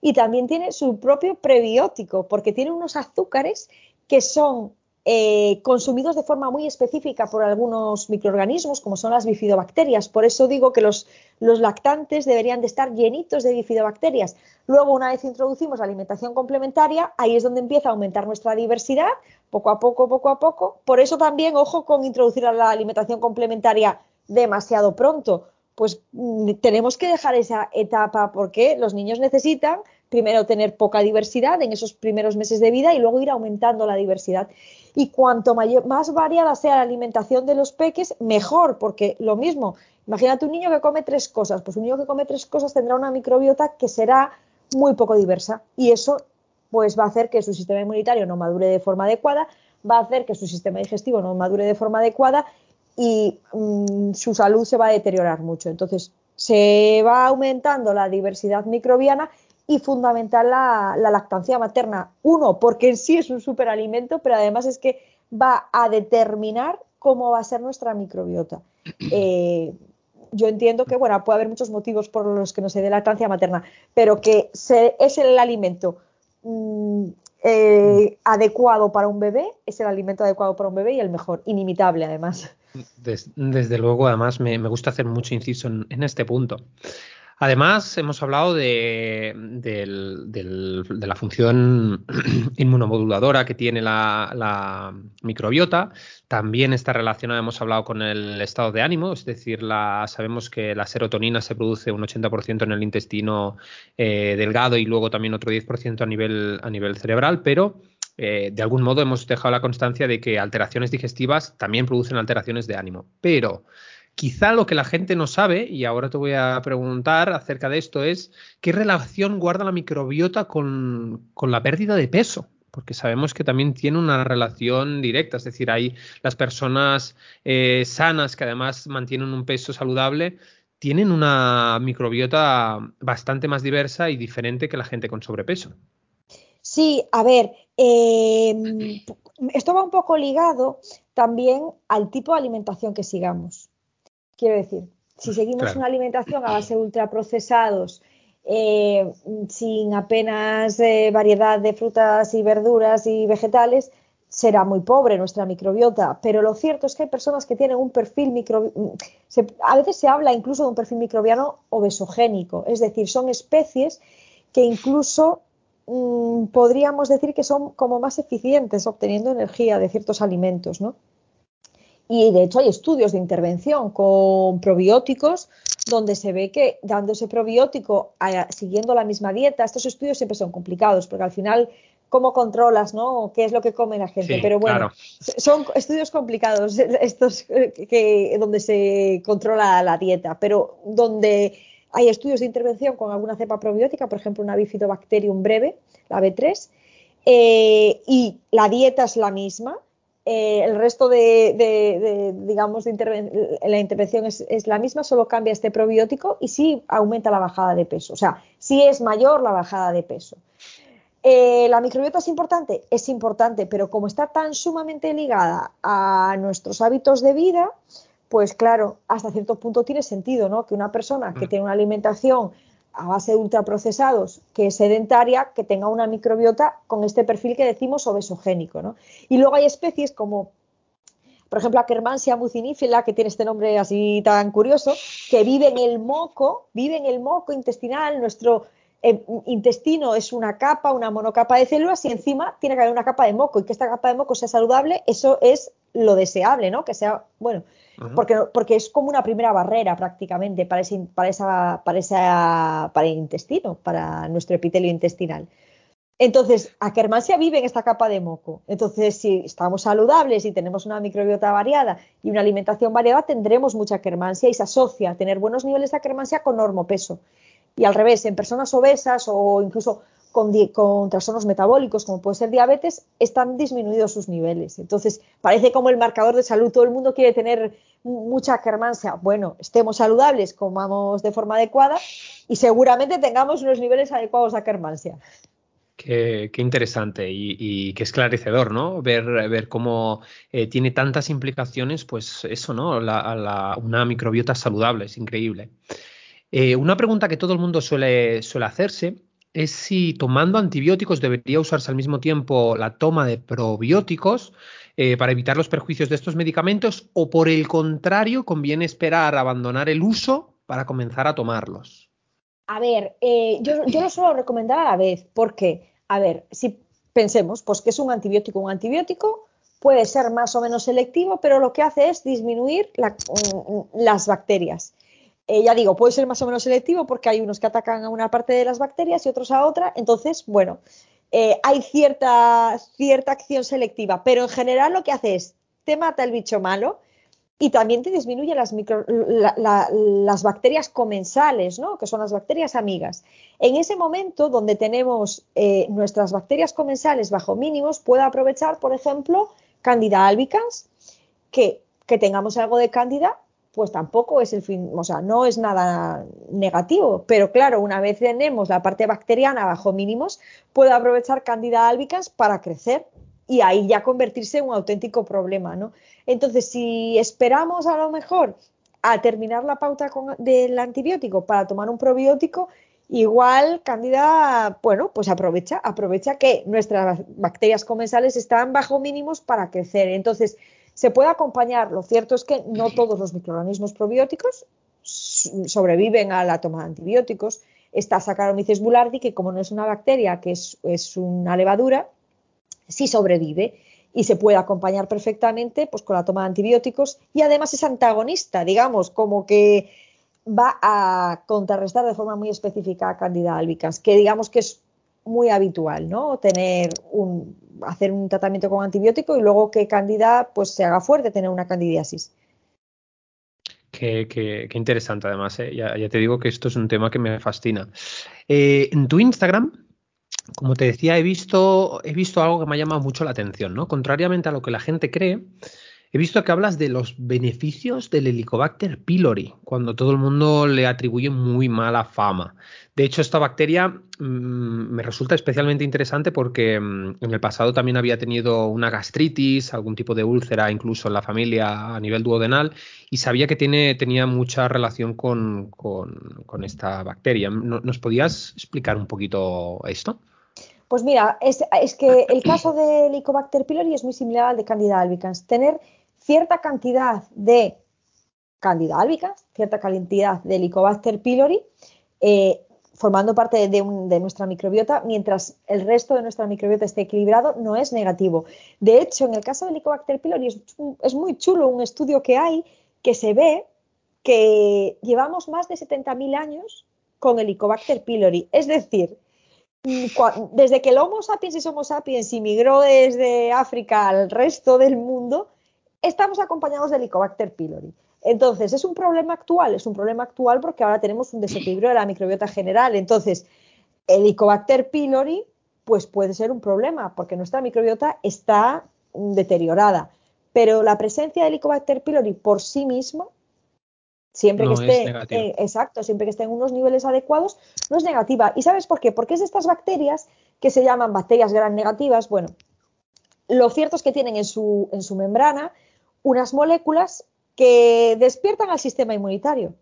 y también tiene su propio prebiótico, porque tiene unos azúcares que son eh, consumidos de forma muy específica por algunos microorganismos, como son las bifidobacterias. Por eso digo que los, lactantes deberían de estar llenitos de bifidobacterias. Luego, una vez introducimos la alimentación complementaria, ahí es donde empieza a aumentar nuestra diversidad, poco a poco, poco a poco. Por eso también, ojo con introducir la alimentación complementaria demasiado pronto. Pues mm, tenemos que dejar esa etapa porque los niños necesitan primero tener poca diversidad en esos primeros meses de vida y luego ir aumentando la diversidad. Y cuanto más variada sea la alimentación de los peques, mejor, porque lo mismo, imagínate un niño que come tres cosas, pues un niño que come tres cosas tendrá una microbiota que será muy poco diversa y eso pues va a hacer que su sistema inmunitario no madure de forma adecuada, va a hacer que su sistema digestivo no madure de forma adecuada y mm, su salud se va a deteriorar mucho. Entonces, se va aumentando la diversidad microbiana y fundamental la, lactancia materna. Uno, porque en sí es un superalimento, pero además es que va a determinar cómo va a ser nuestra microbiota. Eh, yo entiendo que, bueno, puede haber muchos motivos por los que no se dé lactancia materna, pero que es el alimento mm, eh, adecuado para un bebé, es el alimento adecuado para un bebé y el mejor, inimitable además.
desde luego, además, me, gusta hacer mucho inciso en este punto. Además, hemos hablado de, la función inmunomoduladora que tiene la, microbiota. También está relacionada, hemos hablado con el estado de ánimo, es decir, sabemos que la serotonina se produce un 80% en el intestino eh, delgado y luego también otro 10% a nivel, cerebral, pero eh, de algún modo hemos dejado la constancia de que alteraciones digestivas también producen alteraciones de ánimo. Pero Quizá lo que la gente no sabe, y ahora te voy a preguntar acerca de esto, es qué relación guarda la microbiota con, la pérdida de peso porque sabemos que también tiene una relación directa, es decir, hay las personas eh, sanas que además mantienen un peso saludable, tienen una microbiota bastante más diversa y diferente que la gente con sobrepeso.
Sí, a ver, em, esto va un poco ligado también al tipo de alimentación que sigamos. Quiero decir, si seguimos una alimentación a base de ultraprocesados, eh, sin apenas eh, variedad de frutas y verduras y vegetales, será muy pobre nuestra microbiota. Pero lo cierto es que hay personas que tienen un perfil microbiano, a veces se habla incluso de un perfil microbiano obesogénico, es decir, son especies que incluso mm, podríamos decir que son como más eficientes obteniendo energía de ciertos alimentos, ¿no? Y de hecho hay estudios de intervención con probióticos donde se ve que dándose probiótico siguiendo la misma dieta, estos estudios siempre son complicados porque al final cómo controlas, ¿no? ¿Qué es lo que come la gente? Pero bueno, son estudios complicados estos eh, que, donde se controla la dieta, pero donde hay estudios de intervención con alguna cepa probiótica, por ejemplo, una bifidobacterium breve, la B3, eh, y la dieta es la misma, eh, el resto de, digamos, de la intervención es, la misma, solo cambia este probiótico y sí aumenta la bajada de peso. O sea, sí es mayor la bajada de peso. Eh, ¿La microbiota es importante? Es importante, pero como está tan sumamente ligada a nuestros hábitos de vida, pues claro, hasta cierto punto tiene sentido, ¿no? Que una persona que mm. tiene una alimentación a base de ultraprocesados, que es sedentaria, que tenga una microbiota con este perfil que decimos obesogénico. ¿no? Y luego hay especies como, por ejemplo, Akkermansia mucinifila, que tiene este nombre así tan curioso, que vive en el moco, vive en el moco intestinal, nuestro eh, intestino es una capa, una monocapa de células y encima tiene que haber una capa de moco y que esta capa de moco sea saludable, eso es lo deseable, ¿no? Que sea, bueno, porque, porque es como una primera barrera prácticamente para, ese, para, esa, para, esa, para el intestino, para nuestro epitelio intestinal. Entonces, Akkermansia vive en esta capa de moco. Entonces, si estamos saludables y tenemos una microbiota variada y una alimentación variada, tendremos mucha Akkermansia y se asocia a tener buenos niveles de Akkermansia con normopeso. Y al revés, en personas obesas o incluso con, trastornos metabólicos, como puede ser diabetes, están disminuidos sus niveles. Entonces, parece como el marcador de salud, todo el mundo quiere tener mucha kermansia. Bueno, estemos saludables, comamos de forma adecuada y seguramente tengamos unos niveles adecuados de kermansia.
Qué, interesante y, qué esclarecedor, ¿no? Ver, cómo eh, tiene tantas implicaciones, pues eso, ¿no? una microbiota saludable, es increíble. Eh, una pregunta que todo el mundo suele hacerse es si tomando antibióticos debería usarse al mismo tiempo la toma de probióticos eh, para evitar los perjuicios de estos medicamentos o por el contrario conviene esperar abandonar el uso para comenzar a tomarlos.
A ver, eh, yo, yo lo suelo recomendar a la vez porque, a ver, si pensemos, pues que es un antibiótico, un antibiótico puede ser más o menos selectivo, pero lo que hace es disminuir mm, mm, las bacterias. Eh, ya digo, puede ser más o menos selectivo porque hay unos que atacan a una parte de las bacterias y otros a otra. Entonces, bueno, eh, hay cierta, cierta acción selectiva, pero en general lo que hace es te mata el bicho malo y también te disminuye las, las bacterias comensales, ¿no? que son las bacterias amigas. En ese momento donde tenemos eh, nuestras bacterias comensales bajo mínimos, puede aprovechar, por ejemplo, Candida albicans, que, que tengamos algo de Candida pues tampoco es el fin, o sea, no es nada negativo. Pero claro, una vez tenemos la parte bacteriana bajo mínimos, puede aprovechar Candida albicans para crecer y ahí ya convertirse en un auténtico problema, ¿no? Entonces, si esperamos a lo mejor a terminar la pauta del antibiótico para tomar un probiótico, igual Candida, bueno, pues aprovecha, aprovecha que nuestras bacterias comensales están bajo mínimos para crecer. Entonces, se puede acompañar, lo cierto es que no todos los microorganismos probióticos sobreviven a la toma de antibióticos. Está Saccharomyces boulardii, que como no es una bacteria, que es, es una levadura, sí sobrevive y se puede acompañar perfectamente pues, con la toma de antibióticos y además es antagonista, digamos, como que va a contrarrestar de forma muy específica a Candida albicans, que digamos que es muy habitual, ¿no? Tener un, hacer un tratamiento con antibiótico y luego que Candida pues se haga fuerte, tener una candidiasis.
Qué, interesante además, ¿eh? ya, te digo que esto es un tema que me fascina. Eh, en tu Instagram, como te decía, he visto, he visto algo que me ha llamado mucho la atención, ¿no? Contrariamente a lo que la gente cree, He visto que hablas de los beneficios del Helicobacter pylori, cuando todo el mundo le atribuye muy mala fama. De hecho, esta bacteria mm, me resulta especialmente interesante porque mm, en el pasado también había tenido una gastritis, algún tipo de úlcera incluso en la familia a nivel duodenal y sabía que tiene, tenía mucha relación con, esta bacteria. ¿Nos podías explicar un poquito esto?
Pues mira, es, que el caso del Helicobacter pylori es muy similar al de Candida albicans. Tener cierta cantidad de Candida albicans, cierta cantidad de Helicobacter pylori, eh, formando parte de, nuestra microbiota, mientras el resto de nuestra microbiota esté equilibrado, no es negativo. De hecho, en el caso del Helicobacter pylori es, muy chulo un estudio que hay que se ve que llevamos más de 70.000 años con Helicobacter pylori. Es decir, desde que el Homo sapiens y Homo sapiens migró desde África al resto del mundo, estamos acompañados del Helicobacter pylori. Entonces, ¿es un problema actual? Es un problema actual porque ahora tenemos un desequilibrio de la microbiota general. Entonces, el Helicobacter pylori, pues puede ser un problema porque nuestra microbiota está deteriorada. Pero la presencia del Helicobacter pylori por sí mismo, siempre que esté, exacto, siempre que esté en unos niveles adecuados, no es negativa. ¿Y sabes por qué? Porque es de estas bacterias que se llaman bacterias gran negativas. Bueno, lo cierto es que tienen en su, en su membrana unas moléculas que despiertan al sistema inmunitario.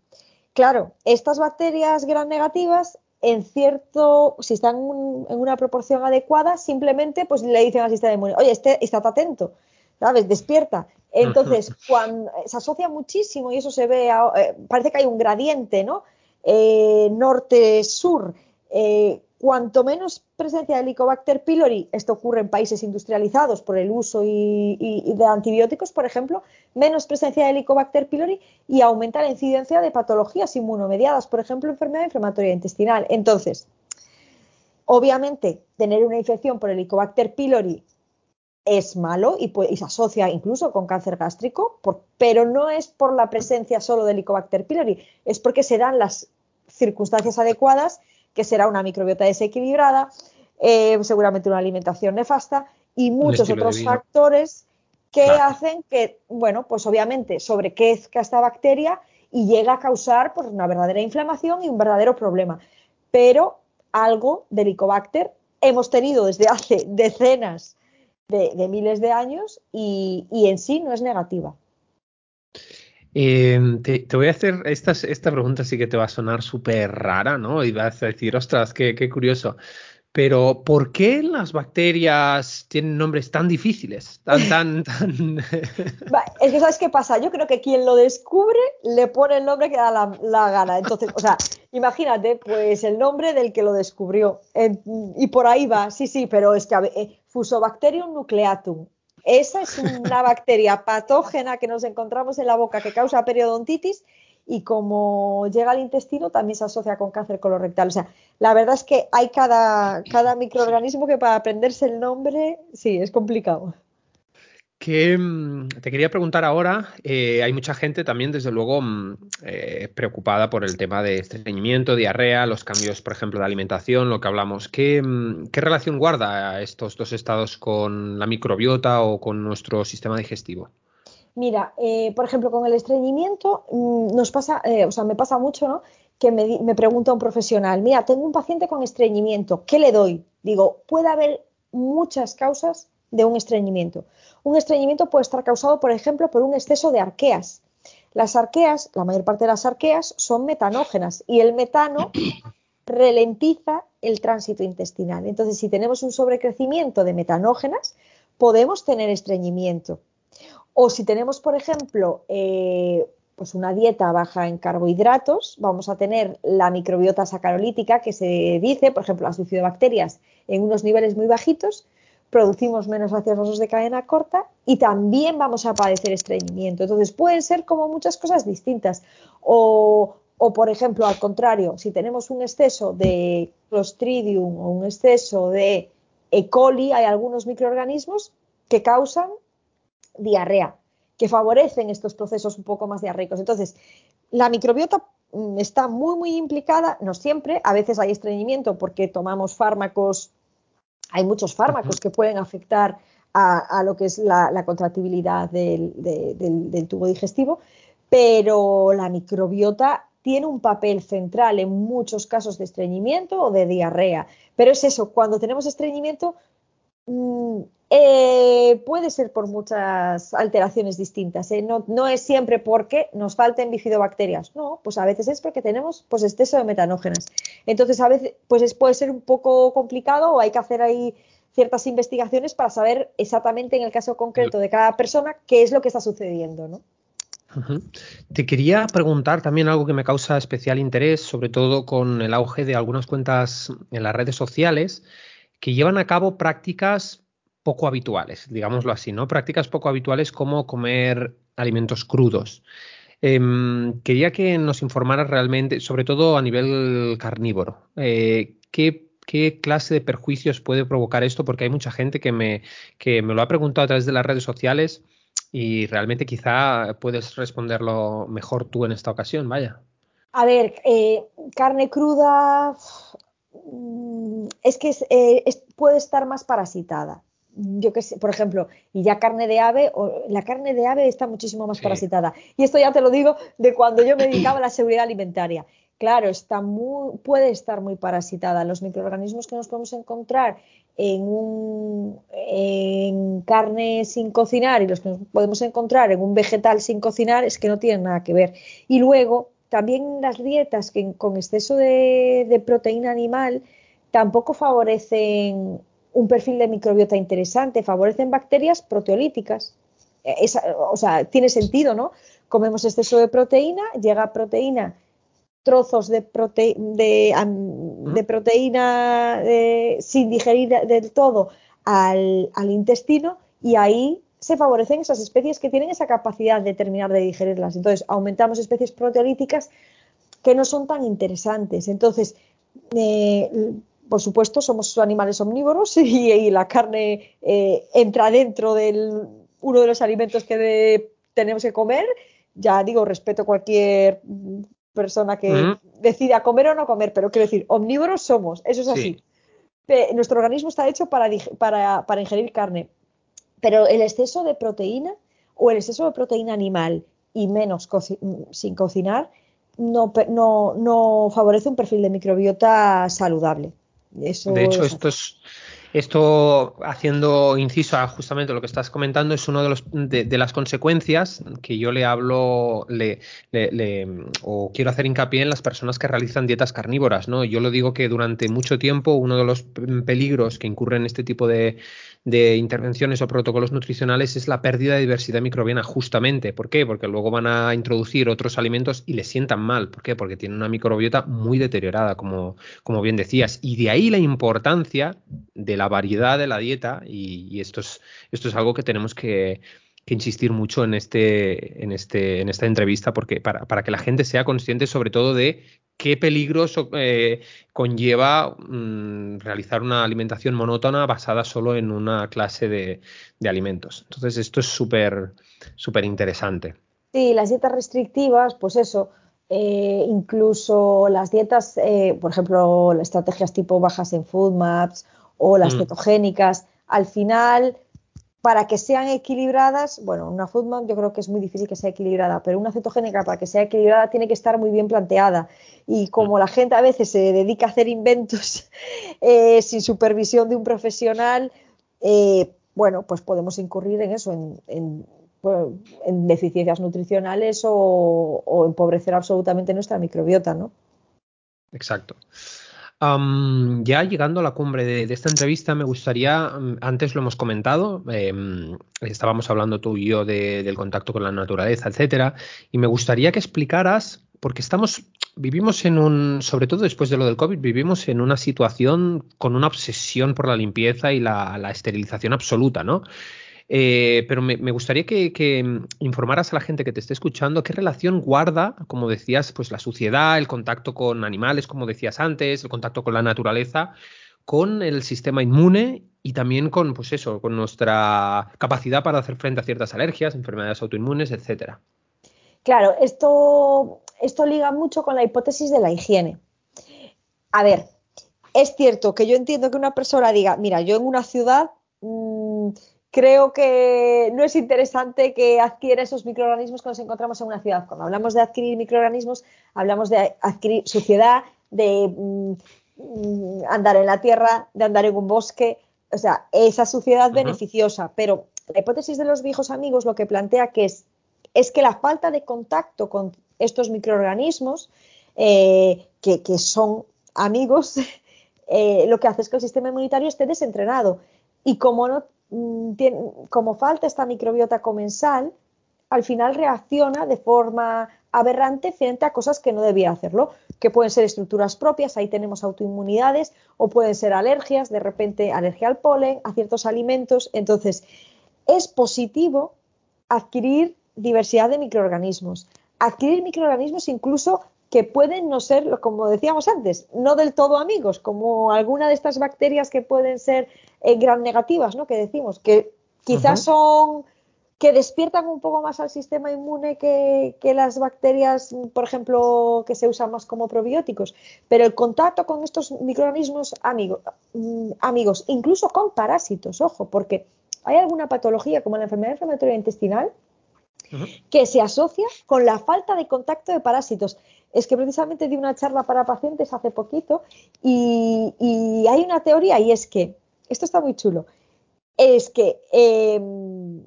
Claro, estas bacterias gran negativas, en cierto, si están en una proporción adecuada, simplemente pues le dicen al sistema inmunitario, oye, este, estate atento, ¿sabes? Despierta. Entonces, cuando se asocia muchísimo y eso se ve, eh, parece que hay un gradiente, ¿no? Eh, norte-sur. Eh, Cuanto menos presencia de Helicobacter pylori, esto ocurre en países industrializados por el uso de antibióticos, por ejemplo, menos presencia de Helicobacter pylori y aumenta la incidencia de patologías inmunomediadas, por ejemplo, enfermedad inflamatoria intestinal. Entonces, obviamente, tener una infección por Helicobacter pylori es malo y, se asocia incluso con cáncer gástrico, pero no es por la presencia solo de Helicobacter pylori, es porque se dan las circunstancias adecuadas que será una microbiota desequilibrada, eh, seguramente una alimentación nefasta y muchos otros factores que hacen que, bueno, pues obviamente sobrequezca esta bacteria y llega a causar pues, una verdadera inflamación y un verdadero problema. Pero algo de Helicobacter hemos tenido desde hace decenas de, miles de años y en sí no es negativa.
Em, te, voy a hacer esta, pregunta, sí que te va a sonar súper rara, ¿no? Y vas a decir, ostras, qué, qué curioso. Pero, ¿por qué las bacterias tienen nombres tan difíciles? Tan, tan, tan.
es que, ¿sabes qué pasa? Yo creo que quien lo descubre le pone el nombre que da la, gana. Entonces, o sea, imagínate, pues el nombre del que lo descubrió. y por ahí va, sí, sí, pero es que eh, Fusobacterium nucleatum. Esa es una bacteria patógena que nos encontramos en la boca que causa periodontitis y como llega al intestino también se asocia con cáncer colorectal. O sea, la verdad es que hay cada, cada microorganismo que para aprenderse el nombre, sí, es complicado.
Que mm, te quería preguntar ahora, eh, hay mucha gente también, desde luego, mm, eh, preocupada por el tema de estreñimiento, diarrea, los cambios, por ejemplo, de alimentación, lo que hablamos. ¿Qué, mm, relación guarda estos dos estados con la microbiota o con nuestro sistema digestivo?
Mira, eh, por ejemplo, con el estreñimiento nos pasa, o sea, me pasa mucho, ¿no? Que me, me, pregunta un profesional, mira, tengo un paciente con estreñimiento, ¿qué le doy? Digo, puede haber muchas causas de un estreñimiento. Un estreñimiento puede estar causado, por ejemplo, por un exceso de arqueas. Las arqueas, la mayor parte de las arqueas son metanógenas y el metano ralentiza el tránsito intestinal. Entonces, si tenemos un sobrecrecimiento de metanógenas, podemos tener estreñimiento. O si tenemos, por ejemplo, eh, pues una dieta baja en carbohidratos, vamos a tener la microbiota sacarolítica que se dice, por ejemplo, las bacterias en unos niveles muy bajitos, producimos menos ácidos de cadena corta y también vamos a padecer estreñimiento. Entonces pueden ser como muchas cosas distintas. O, o, por ejemplo, al contrario, si tenemos un exceso de Clostridium o un exceso de E. coli, hay algunos microorganismos que causan diarrea, que favorecen estos procesos un poco más diarreicos. Entonces, la microbiota mm, está muy, muy implicada, no siempre, a veces hay estreñimiento porque tomamos fármacos hay muchos fármacos que pueden afectar a, lo que es la, contractibilidad del, tubo digestivo, pero la microbiota tiene un papel central en muchos casos de estreñimiento o de diarrea. Pero es eso, cuando tenemos estreñimiento, mm, eh, puede ser por muchas alteraciones distintas. ¿eh? No, es siempre porque nos falten bifidobacterias. No, pues a veces es porque tenemos pues, exceso de metanógenas. Entonces, a veces pues puede ser un poco complicado o hay que hacer ahí ciertas investigaciones para saber exactamente en el caso concreto de cada persona qué es lo que está sucediendo, ¿no?
Te quería preguntar también algo que me causa especial interés, sobre todo con el auge de algunas cuentas en las redes sociales que llevan a cabo prácticas poco habituales, digámoslo así, ¿no? Prácticas poco habituales como comer alimentos crudos. Em, quería que nos informaras realmente, sobre todo a nivel carnívoro, eh, ¿qué, clase de perjuicios puede provocar esto? Porque hay mucha gente que me, que me lo ha preguntado a través de las redes sociales y realmente quizá puedes responderlo mejor tú en esta ocasión, vaya.
A ver, eh, carne cruda es que eh, puede estar más parasitada yo qué sé, por ejemplo, y ya carne de ave, o, la carne de ave está muchísimo más parasitada. Y esto ya te lo digo de cuando yo me dedicaba a la seguridad alimentaria. Claro, está muy, puede estar muy parasitada. Los microorganismos que nos podemos encontrar en, un, en carne sin cocinar y los que nos podemos encontrar en un vegetal sin cocinar es que no tienen nada que ver. Y luego, también las dietas que con exceso de, de proteína animal tampoco favorecen un perfil de microbiota interesante, favorecen bacterias proteolíticas. Eh, o sea, tiene sentido, ¿no? Comemos exceso de proteína, llega proteína, trozos de, de, proteína eh, sin digerir del todo al, intestino y ahí se favorecen esas especies que tienen esa capacidad de terminar de digerirlas. Entonces, aumentamos especies proteolíticas que no son tan interesantes. Entonces, eh, por supuesto, somos animales omnívoros y, la carne eh, entra dentro de uno de los alimentos que tenemos que comer. Ya digo, respeto a cualquier persona que decida comer o no comer, pero quiero decir, omnívoros somos, eso es así. nuestro organismo está hecho para, para, ingerir carne, pero el exceso de proteína o el exceso de proteína animal y menos sin cocinar no, no, no favorece un perfil de microbiota saludable.
De hecho, esto es esto, haciendo inciso a justamente lo que estás comentando, es una de, los, de, las consecuencias que yo le hablo le, o quiero hacer hincapié en las personas que realizan dietas carnívoras. ¿no? Yo lo digo que durante mucho tiempo uno de los peligros que incurren este tipo de, de intervenciones o protocolos nutricionales es la pérdida de diversidad microbiana, justamente. ¿Por qué? Porque luego van a introducir otros alimentos y les sientan mal. ¿Por qué? Porque tienen una microbiota muy deteriorada, como, como bien decías. Y de ahí la importancia de la variedad de la dieta, y, esto, es, esto es algo que tenemos que, insistir mucho en este, en este, en esta entrevista, porque para, para, que la gente sea consciente sobre todo de qué peligros eh, conlleva mm, realizar una alimentación monótona basada solo en una clase de, alimentos. Entonces, esto es súper, súper interesante.
Sí, las dietas restrictivas, pues eso, eh, incluso las dietas, eh, por ejemplo, las estrategias tipo bajas en food maps o las mm. cetogénicas, al final para que sean equilibradas, bueno, una foodmap yo creo que es muy difícil que sea equilibrada, pero una cetogénica para que sea equilibrada tiene que estar muy bien planteada. Y como la gente a veces se dedica a hacer inventos eh, sin supervisión de un profesional, eh, bueno, pues podemos incurrir en eso, en, deficiencias nutricionales o, o empobrecer absolutamente nuestra microbiota, ¿no?
Exacto ya llegando a la cumbre de, esta entrevista, me gustaría, mm, antes lo hemos comentado, em, estábamos hablando tú y yo del contacto con la naturaleza, etcétera, y me gustaría que explicaras, porque estamos, vivimos en un, sobre todo después de lo del COVID, vivimos en una situación con una obsesión por la limpieza y la, la esterilización absoluta, ¿no? Eh, pero me, gustaría que, mm, informaras a la gente que te esté escuchando qué relación guarda, como decías, pues la suciedad, el contacto con animales, como decías antes, el contacto con la naturaleza, con el sistema inmune y también con, pues eso, con nuestra capacidad para hacer frente a ciertas alergias, enfermedades autoinmunes, etcétera.
Claro, esto, esto liga mucho con la hipótesis de la higiene. A ver, es cierto que yo entiendo que una persona diga, mira, yo en una ciudad mmm, creo que no es interesante que adquiera esos microorganismos que nos encontramos en una ciudad. Cuando hablamos de adquirir microorganismos, hablamos de adquirir suciedad, de mm, andar en la tierra, de andar en un bosque, o sea, esa suciedad beneficiosa. Pero la hipótesis de los viejos amigos lo que plantea que es, es que la falta de contacto con estos microorganismos, eh, que, son amigos, eh, lo que hace es que el sistema inmunitario esté desentrenado. Y como no como falta esta microbiota comensal, al final reacciona de forma aberrante frente a cosas que no debía hacerlo, que pueden ser estructuras propias, ahí tenemos autoinmunidades, o pueden ser alergias, de repente alergia al polen, a ciertos alimentos. Entonces, es positivo adquirir diversidad de microorganismos, adquirir microorganismos incluso que pueden no ser, como decíamos antes, no del todo amigos, como alguna de estas bacterias que pueden ser eh, gran negativas, ¿no? Que decimos, que quizás son que despiertan un poco más al sistema inmune que, las bacterias, por ejemplo, que se usan más como probióticos. Pero el contacto con estos microorganismos mm, amigos, incluso con parásitos, ojo, porque hay alguna patología como la enfermedad inflamatoria intestinal que se asocia con la falta de contacto de parásitos. Es que precisamente di una charla para pacientes hace poquito y, hay una teoría y es que, esto está muy chulo, es que em,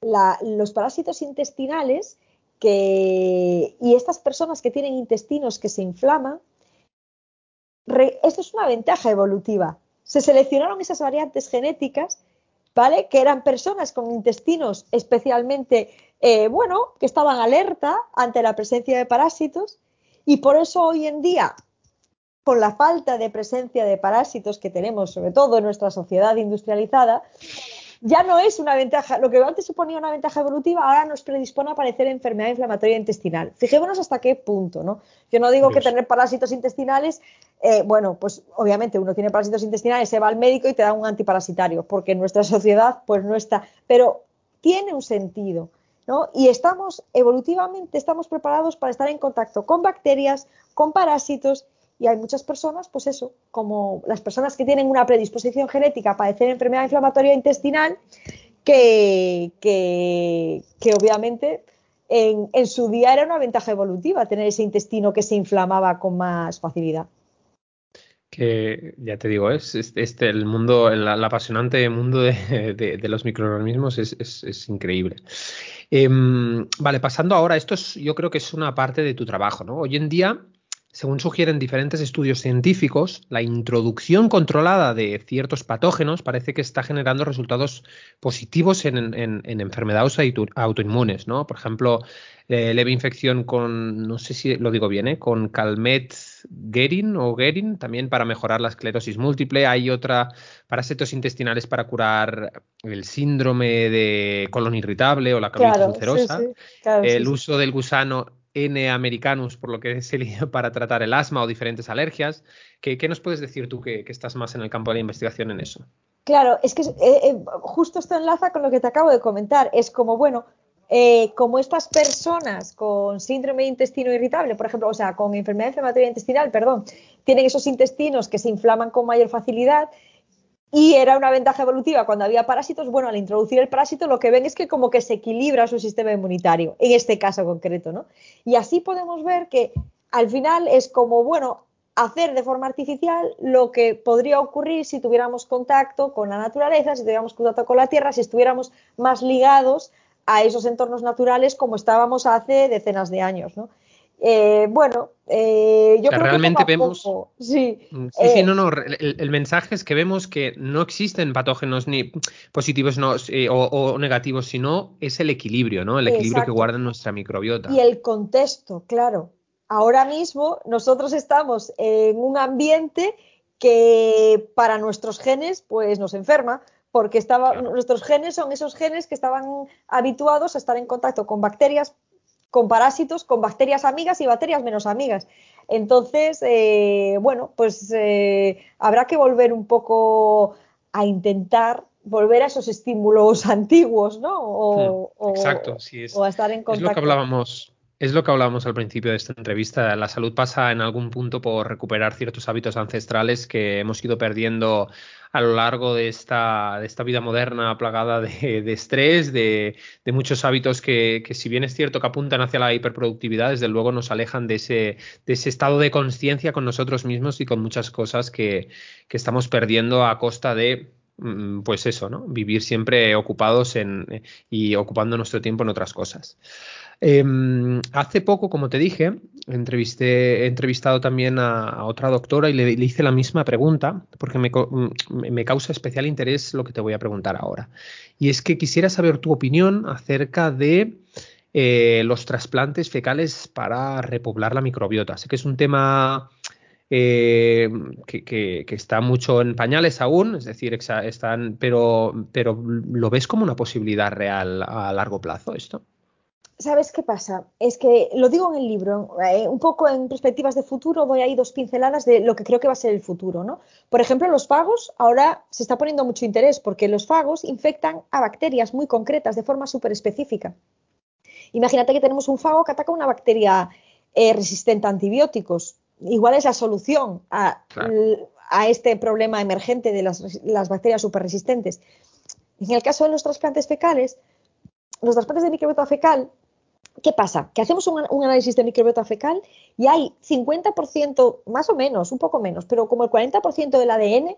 los parásitos intestinales y estas personas que tienen intestinos que se inflaman, esto es una ventaja evolutiva. Se seleccionaron esas variantes genéticas, ¿vale? Que eran personas con intestinos especialmente eh, bueno, que estaban alerta ante la presencia de parásitos y por eso hoy en día, con la falta de presencia de parásitos que tenemos, sobre todo en nuestra sociedad industrializada, ya no es una ventaja, lo que antes suponía una ventaja evolutiva, ahora nos predispone a padecer enfermedad inflamatoria intestinal. Fijémonos hasta qué punto, ¿no? Yo no digo que tener parásitos intestinales, eh, bueno, pues obviamente uno tiene parásitos intestinales, se va al médico y te da un antiparasitario, porque en nuestra sociedad pues no está, pero tiene un sentido. Y estamos, evolutivamente, estamos preparados para estar en contacto con bacterias, con parásitos, y hay muchas personas, pues eso, como las personas que tienen una predisposición genética a padecer enfermedad inflamatoria intestinal, que, obviamente en, en, su día era una ventaja evolutiva tener ese intestino que se inflamaba con más facilidad
que ya te digo, es, este el mundo, el, apasionante mundo de, los microorganismos es, increíble. Em, vale, pasando ahora, esto es, yo creo que es una parte de tu trabajo, ¿no? Hoy en día, según sugieren diferentes estudios científicos, la introducción controlada de ciertos patógenos parece que está generando resultados positivos en, en enfermedades autoinmunes, ¿no? Por ejemplo, eh, leve infección con, no sé si lo digo bien, ¿eh? con Calmet Gerin o Gerin, también para mejorar la esclerosis múltiple. Hay otra parásitos intestinales para curar el síndrome de colon irritable o la colitis ulcerosa. el uso del gusano N americanus, por lo que se leído para tratar el asma o diferentes alergias. ¿Qué, nos puedes decir tú que, estás más en el campo de la investigación en eso?
Claro, es que eh, justo esto enlaza con lo que te acabo de comentar. Es como, bueno, eh, como estas personas con síndrome de intestino irritable, por ejemplo, o sea, con enfermedad inflamatoria intestinal, perdón, tienen esos intestinos que se inflaman con mayor facilidad, y era una ventaja evolutiva cuando había parásitos. Bueno, al introducir el parásito lo que ven es que como que se equilibra su sistema inmunitario, en este caso concreto, ¿no? Y así podemos ver que al final es como, bueno, hacer de forma artificial lo que podría ocurrir si tuviéramos contacto con la naturaleza, si tuviéramos contacto con la tierra, si estuviéramos más ligados a esos entornos naturales como estábamos hace decenas de años, ¿no? Eh, bueno, eh, yo creo
realmente
que
vemos.
Sí,
mm, sí, sí, eh, no, no. El, mensaje es que vemos que no existen patógenos ni positivos o, negativos, sino es el equilibrio, ¿no? El equilibrio que guarda nuestra microbiota.
Y el contexto, claro. Ahora mismo nosotros estamos en un ambiente que para nuestros genes, pues nos enferma, porque estaba, nuestros genes son esos genes que estaban habituados a estar en contacto con bacterias con parásitos, con bacterias amigas y bacterias menos amigas. Entonces, eh, bueno, pues eh, habrá que volver un poco a intentar volver a esos estímulos antiguos, ¿no? O,
Exacto, sí,
es, o a estar en contacto.
Es lo que hablábamos, es lo que hablábamos al principio de esta entrevista. La salud pasa en algún punto por recuperar ciertos hábitos ancestrales que hemos ido perdiendo a lo largo de esta, vida moderna plagada de, estrés, de, muchos hábitos que, si bien es cierto que apuntan hacia la hiperproductividad, desde luego nos alejan de ese, estado de conciencia con nosotros mismos y con muchas cosas que, estamos perdiendo a costa de pues eso, ¿no? Vivir siempre ocupados en, y ocupando nuestro tiempo en otras cosas. Em, hace poco, como te dije, entrevisté, he entrevistado también a, otra doctora y le, hice la misma pregunta, porque mm, me, causa especial interés lo que te voy a preguntar ahora. Y es que quisiera saber tu opinión acerca de eh, los trasplantes fecales para repoblar la microbiota. Sé que es un tema eh, que, está mucho en pañales aún, es decir, están, pero, pero ¿lo ves como una posibilidad real a largo plazo esto?
¿Sabes qué pasa? Es que lo digo en el libro, eh, un poco en perspectivas de futuro, voy ahí dos pinceladas de lo que creo que va a ser el futuro, ¿no? Por ejemplo, los fagos, ahora se está poniendo mucho interés porque los fagos infectan a bacterias muy concretas de forma súper específica. Imagínate que tenemos un fago que ataca una bacteria eh, resistente a antibióticos. Igual es la solución a, este problema emergente de las, las bacterias súper resistentes. En el caso de los trasplantes fecales, los trasplantes de microbiota fecal ¿Qué pasa? Que hacemos un, análisis de microbiota fecal y hay 50%, más o menos, un poco menos, pero como el 40% del ADN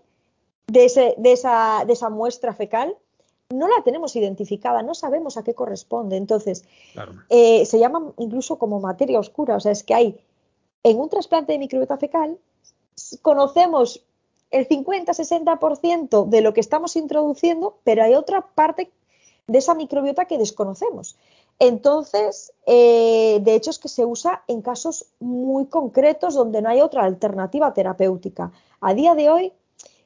de, esa, muestra fecal no la tenemos identificada, no sabemos a qué corresponde. Entonces, eh, se llama incluso como materia oscura. O sea, es que hay en un trasplante de microbiota fecal, conocemos el 50-60% de lo que estamos introduciendo, pero hay otra parte de esa microbiota que desconocemos. Entonces, eh, de hecho es que se usa en casos muy concretos donde no hay otra alternativa terapéutica. A día de hoy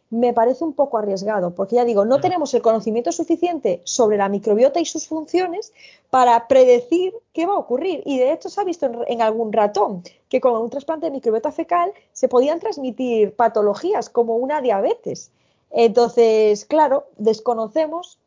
me parece un poco arriesgado, porque ya digo, no mm. tenemos el conocimiento suficiente sobre la microbiota y sus funciones para predecir qué va a ocurrir. Y de hecho se ha visto en, algún ratón que con un trasplante de microbiota fecal se podían transmitir patologías como una diabetes. Entonces, claro, desconocemos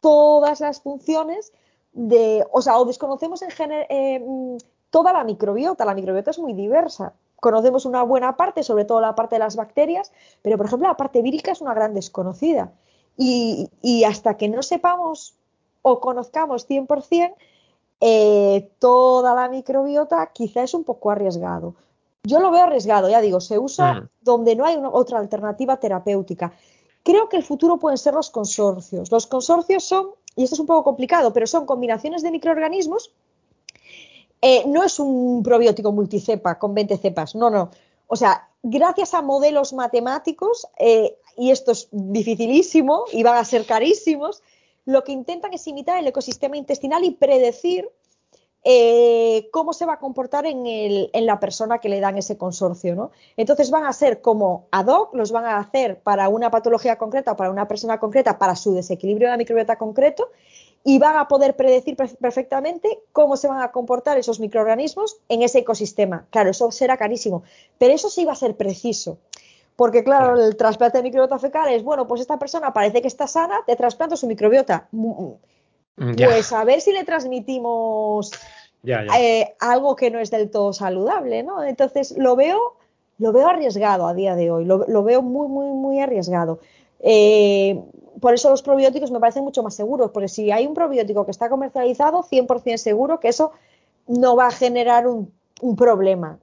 todas las funciones de, o sea, o desconocemos en general eh, toda la microbiota. La microbiota es muy diversa. Conocemos una buena parte, sobre todo la parte de las bacterias, pero por ejemplo la parte vírica es una gran desconocida. Y, hasta que no sepamos o conozcamos 100% eh, toda la microbiota, quizá es un poco arriesgado. Yo lo veo arriesgado, ya digo, se usa mm. donde no hay otra alternativa terapéutica. Creo que el futuro pueden ser los consorcios. Los consorcios son y esto es un poco complicado, pero son combinaciones de microorganismos. Eh, no es un probiótico multicepa con 20 cepas, no, no. O sea, gracias a modelos matemáticos, eh, y esto es dificilísimo y van a ser carísimos, lo que intentan es imitar el ecosistema intestinal y predecir eh, cómo se va a comportar en, la persona que le dan ese consorcio. ¿no? Entonces van a ser como ad hoc, los van a hacer para una patología concreta o para una persona concreta, para su desequilibrio de la microbiota concreto, y van a poder predecir perfectamente cómo se van a comportar esos microorganismos en ese ecosistema. Claro, eso será carísimo, pero eso sí va a ser preciso. Porque, claro, el trasplante de microbiota fecal es, bueno, pues esta persona parece que está sana, te trasplanto su microbiota. Mm, pues a ver si le transmitimos eh, algo que no es del todo saludable, ¿no? Entonces lo veo, lo veo arriesgado a día de hoy, lo, veo muy, muy, muy arriesgado. Eh, por eso los probióticos me parecen mucho más seguros, porque si hay un probiótico que está comercializado, 100% seguro que eso no va a generar un, problema.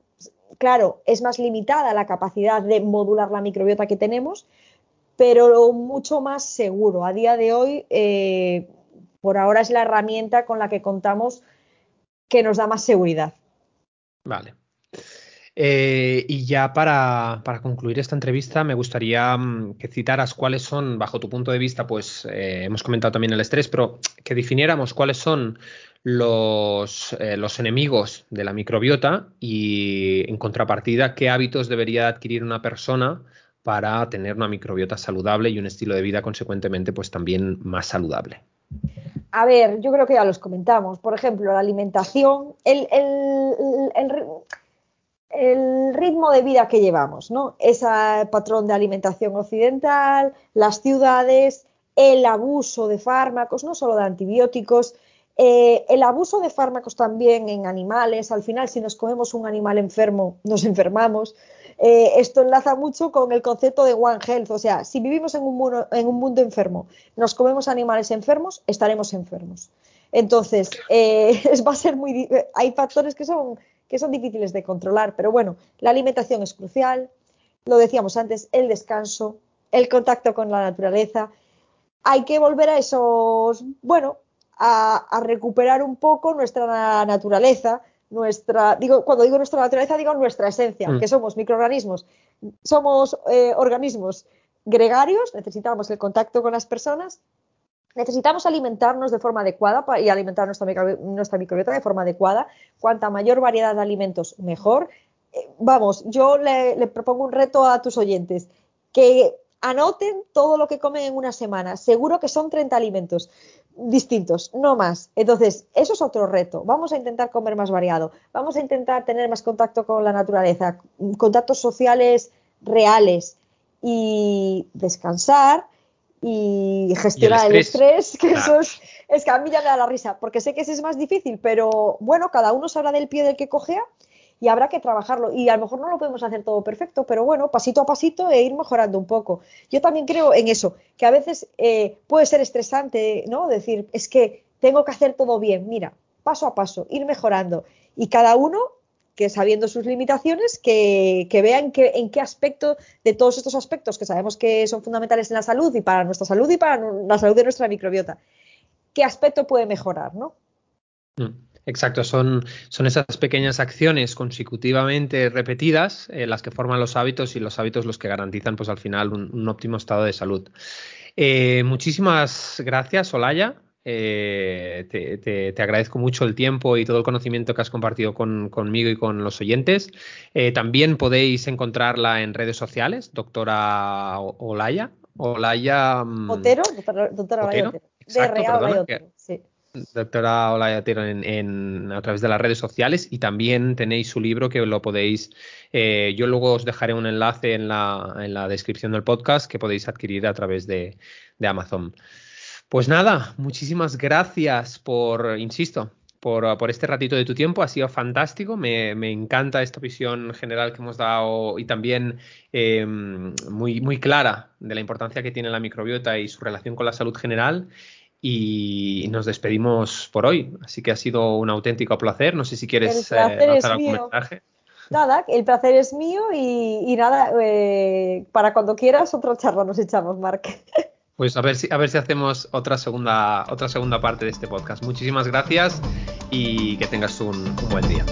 Claro, es más limitada la capacidad de modular la microbiota que tenemos, pero mucho más seguro. A día de hoy, eh, por ahora es la herramienta con la que contamos que nos da más seguridad.
Vale. Eh, y ya para, concluir esta entrevista, me gustaría mm, que citaras cuáles son, bajo tu punto de vista, pues eh, hemos comentado también el estrés, pero que definiéramos cuáles son los, eh, los, enemigos de la microbiota y en contrapartida, qué hábitos debería adquirir una persona para tener una microbiota saludable y un estilo de vida consecuentemente pues también más saludable.
A ver, yo creo que ya los comentamos. Por ejemplo, la alimentación, el, el ritmo de vida que llevamos, ¿no? Ese patrón de alimentación occidental, las ciudades, el abuso de fármacos, no solo de antibióticos, eh, el abuso de fármacos también en animales. Al final, si nos comemos un animal enfermo, nos enfermamos. Eh, esto enlaza mucho con el concepto de One Health. O sea, si vivimos en un, mundo, en un mundo enfermo, nos comemos animales enfermos, estaremos enfermos. Entonces, eh, va a ser muy. Hay factores que son que son difíciles de controlar, pero bueno, la alimentación es crucial, lo decíamos antes, el descanso, el contacto con la naturaleza. Hay que volver a esos, bueno, a, recuperar un poco nuestra naturaleza, nuestra, digo, cuando digo nuestra naturaleza, digo nuestra esencia, mm. que somos microorganismos, somos eh, organismos gregarios, necesitamos el contacto con las personas, necesitamos alimentarnos de forma adecuada y alimentar nuestra, nuestra microbiota de forma adecuada. Cuanta mayor variedad de alimentos, mejor. Eh, vamos, yo le, propongo un reto a tus oyentes, que anoten todo lo que comen en una semana. Seguro que son 30 alimentos distintos, no más. Entonces, eso es otro reto. Vamos a intentar comer más variado. Vamos a intentar tener más contacto con la naturaleza, contactos sociales reales y descansar y gestionar el estrés, que eso es, que a mí ya me da la risa, porque sé que ese es más difícil, pero bueno, cada uno sabrá del pie del que cogea y habrá que trabajarlo. Y a lo mejor no lo podemos hacer todo perfecto, pero bueno, pasito a pasito e ir mejorando un poco. Yo también creo en eso, que a veces eh, puede ser estresante, ¿no? Decir, es que tengo que hacer todo bien, mira, paso a paso, ir mejorando. Y cada uno que sabiendo sus limitaciones, que, vean que, en qué aspecto de todos estos aspectos que sabemos que son fundamentales en la salud y para nuestra salud y para la salud de nuestra microbiota, qué aspecto puede mejorar, ¿no?
Mm, exacto, son, son esas pequeñas acciones consecutivamente repetidas eh, las que forman los hábitos y los hábitos los que garantizan pues al final un, óptimo estado de salud. Eh, muchísimas gracias, Olaya. Eh, te, agradezco mucho el tiempo y todo el conocimiento que has compartido conmigo y con los oyentes. Eh, también podéis encontrarla en redes sociales, doctora Olaya. Olaya.
Mm, Otero, doctora, Olaya Otero.
Doctora Olaya Otero en, a través de las redes sociales y también tenéis su libro que lo podéis, eh, yo luego os dejaré un enlace en la, descripción del podcast que podéis adquirir a través de Amazon. Pues nada, muchísimas gracias por, insisto, por, este ratito de tu tiempo. Ha sido fantástico. Me, encanta esta visión general que hemos dado y también em, muy, muy clara de la importancia que tiene la microbiota y su relación con la salud general. Y nos despedimos por hoy. Así que ha sido un auténtico placer. No sé si quieres
eh, algún mensaje. Nada, el placer es mío y, nada, eh, para cuando quieras otra charla nos echamos, Marc.
Pues a ver si, a ver si hacemos otra segunda, otra segunda parte de este podcast. Muchísimas gracias y que tengas un buen día.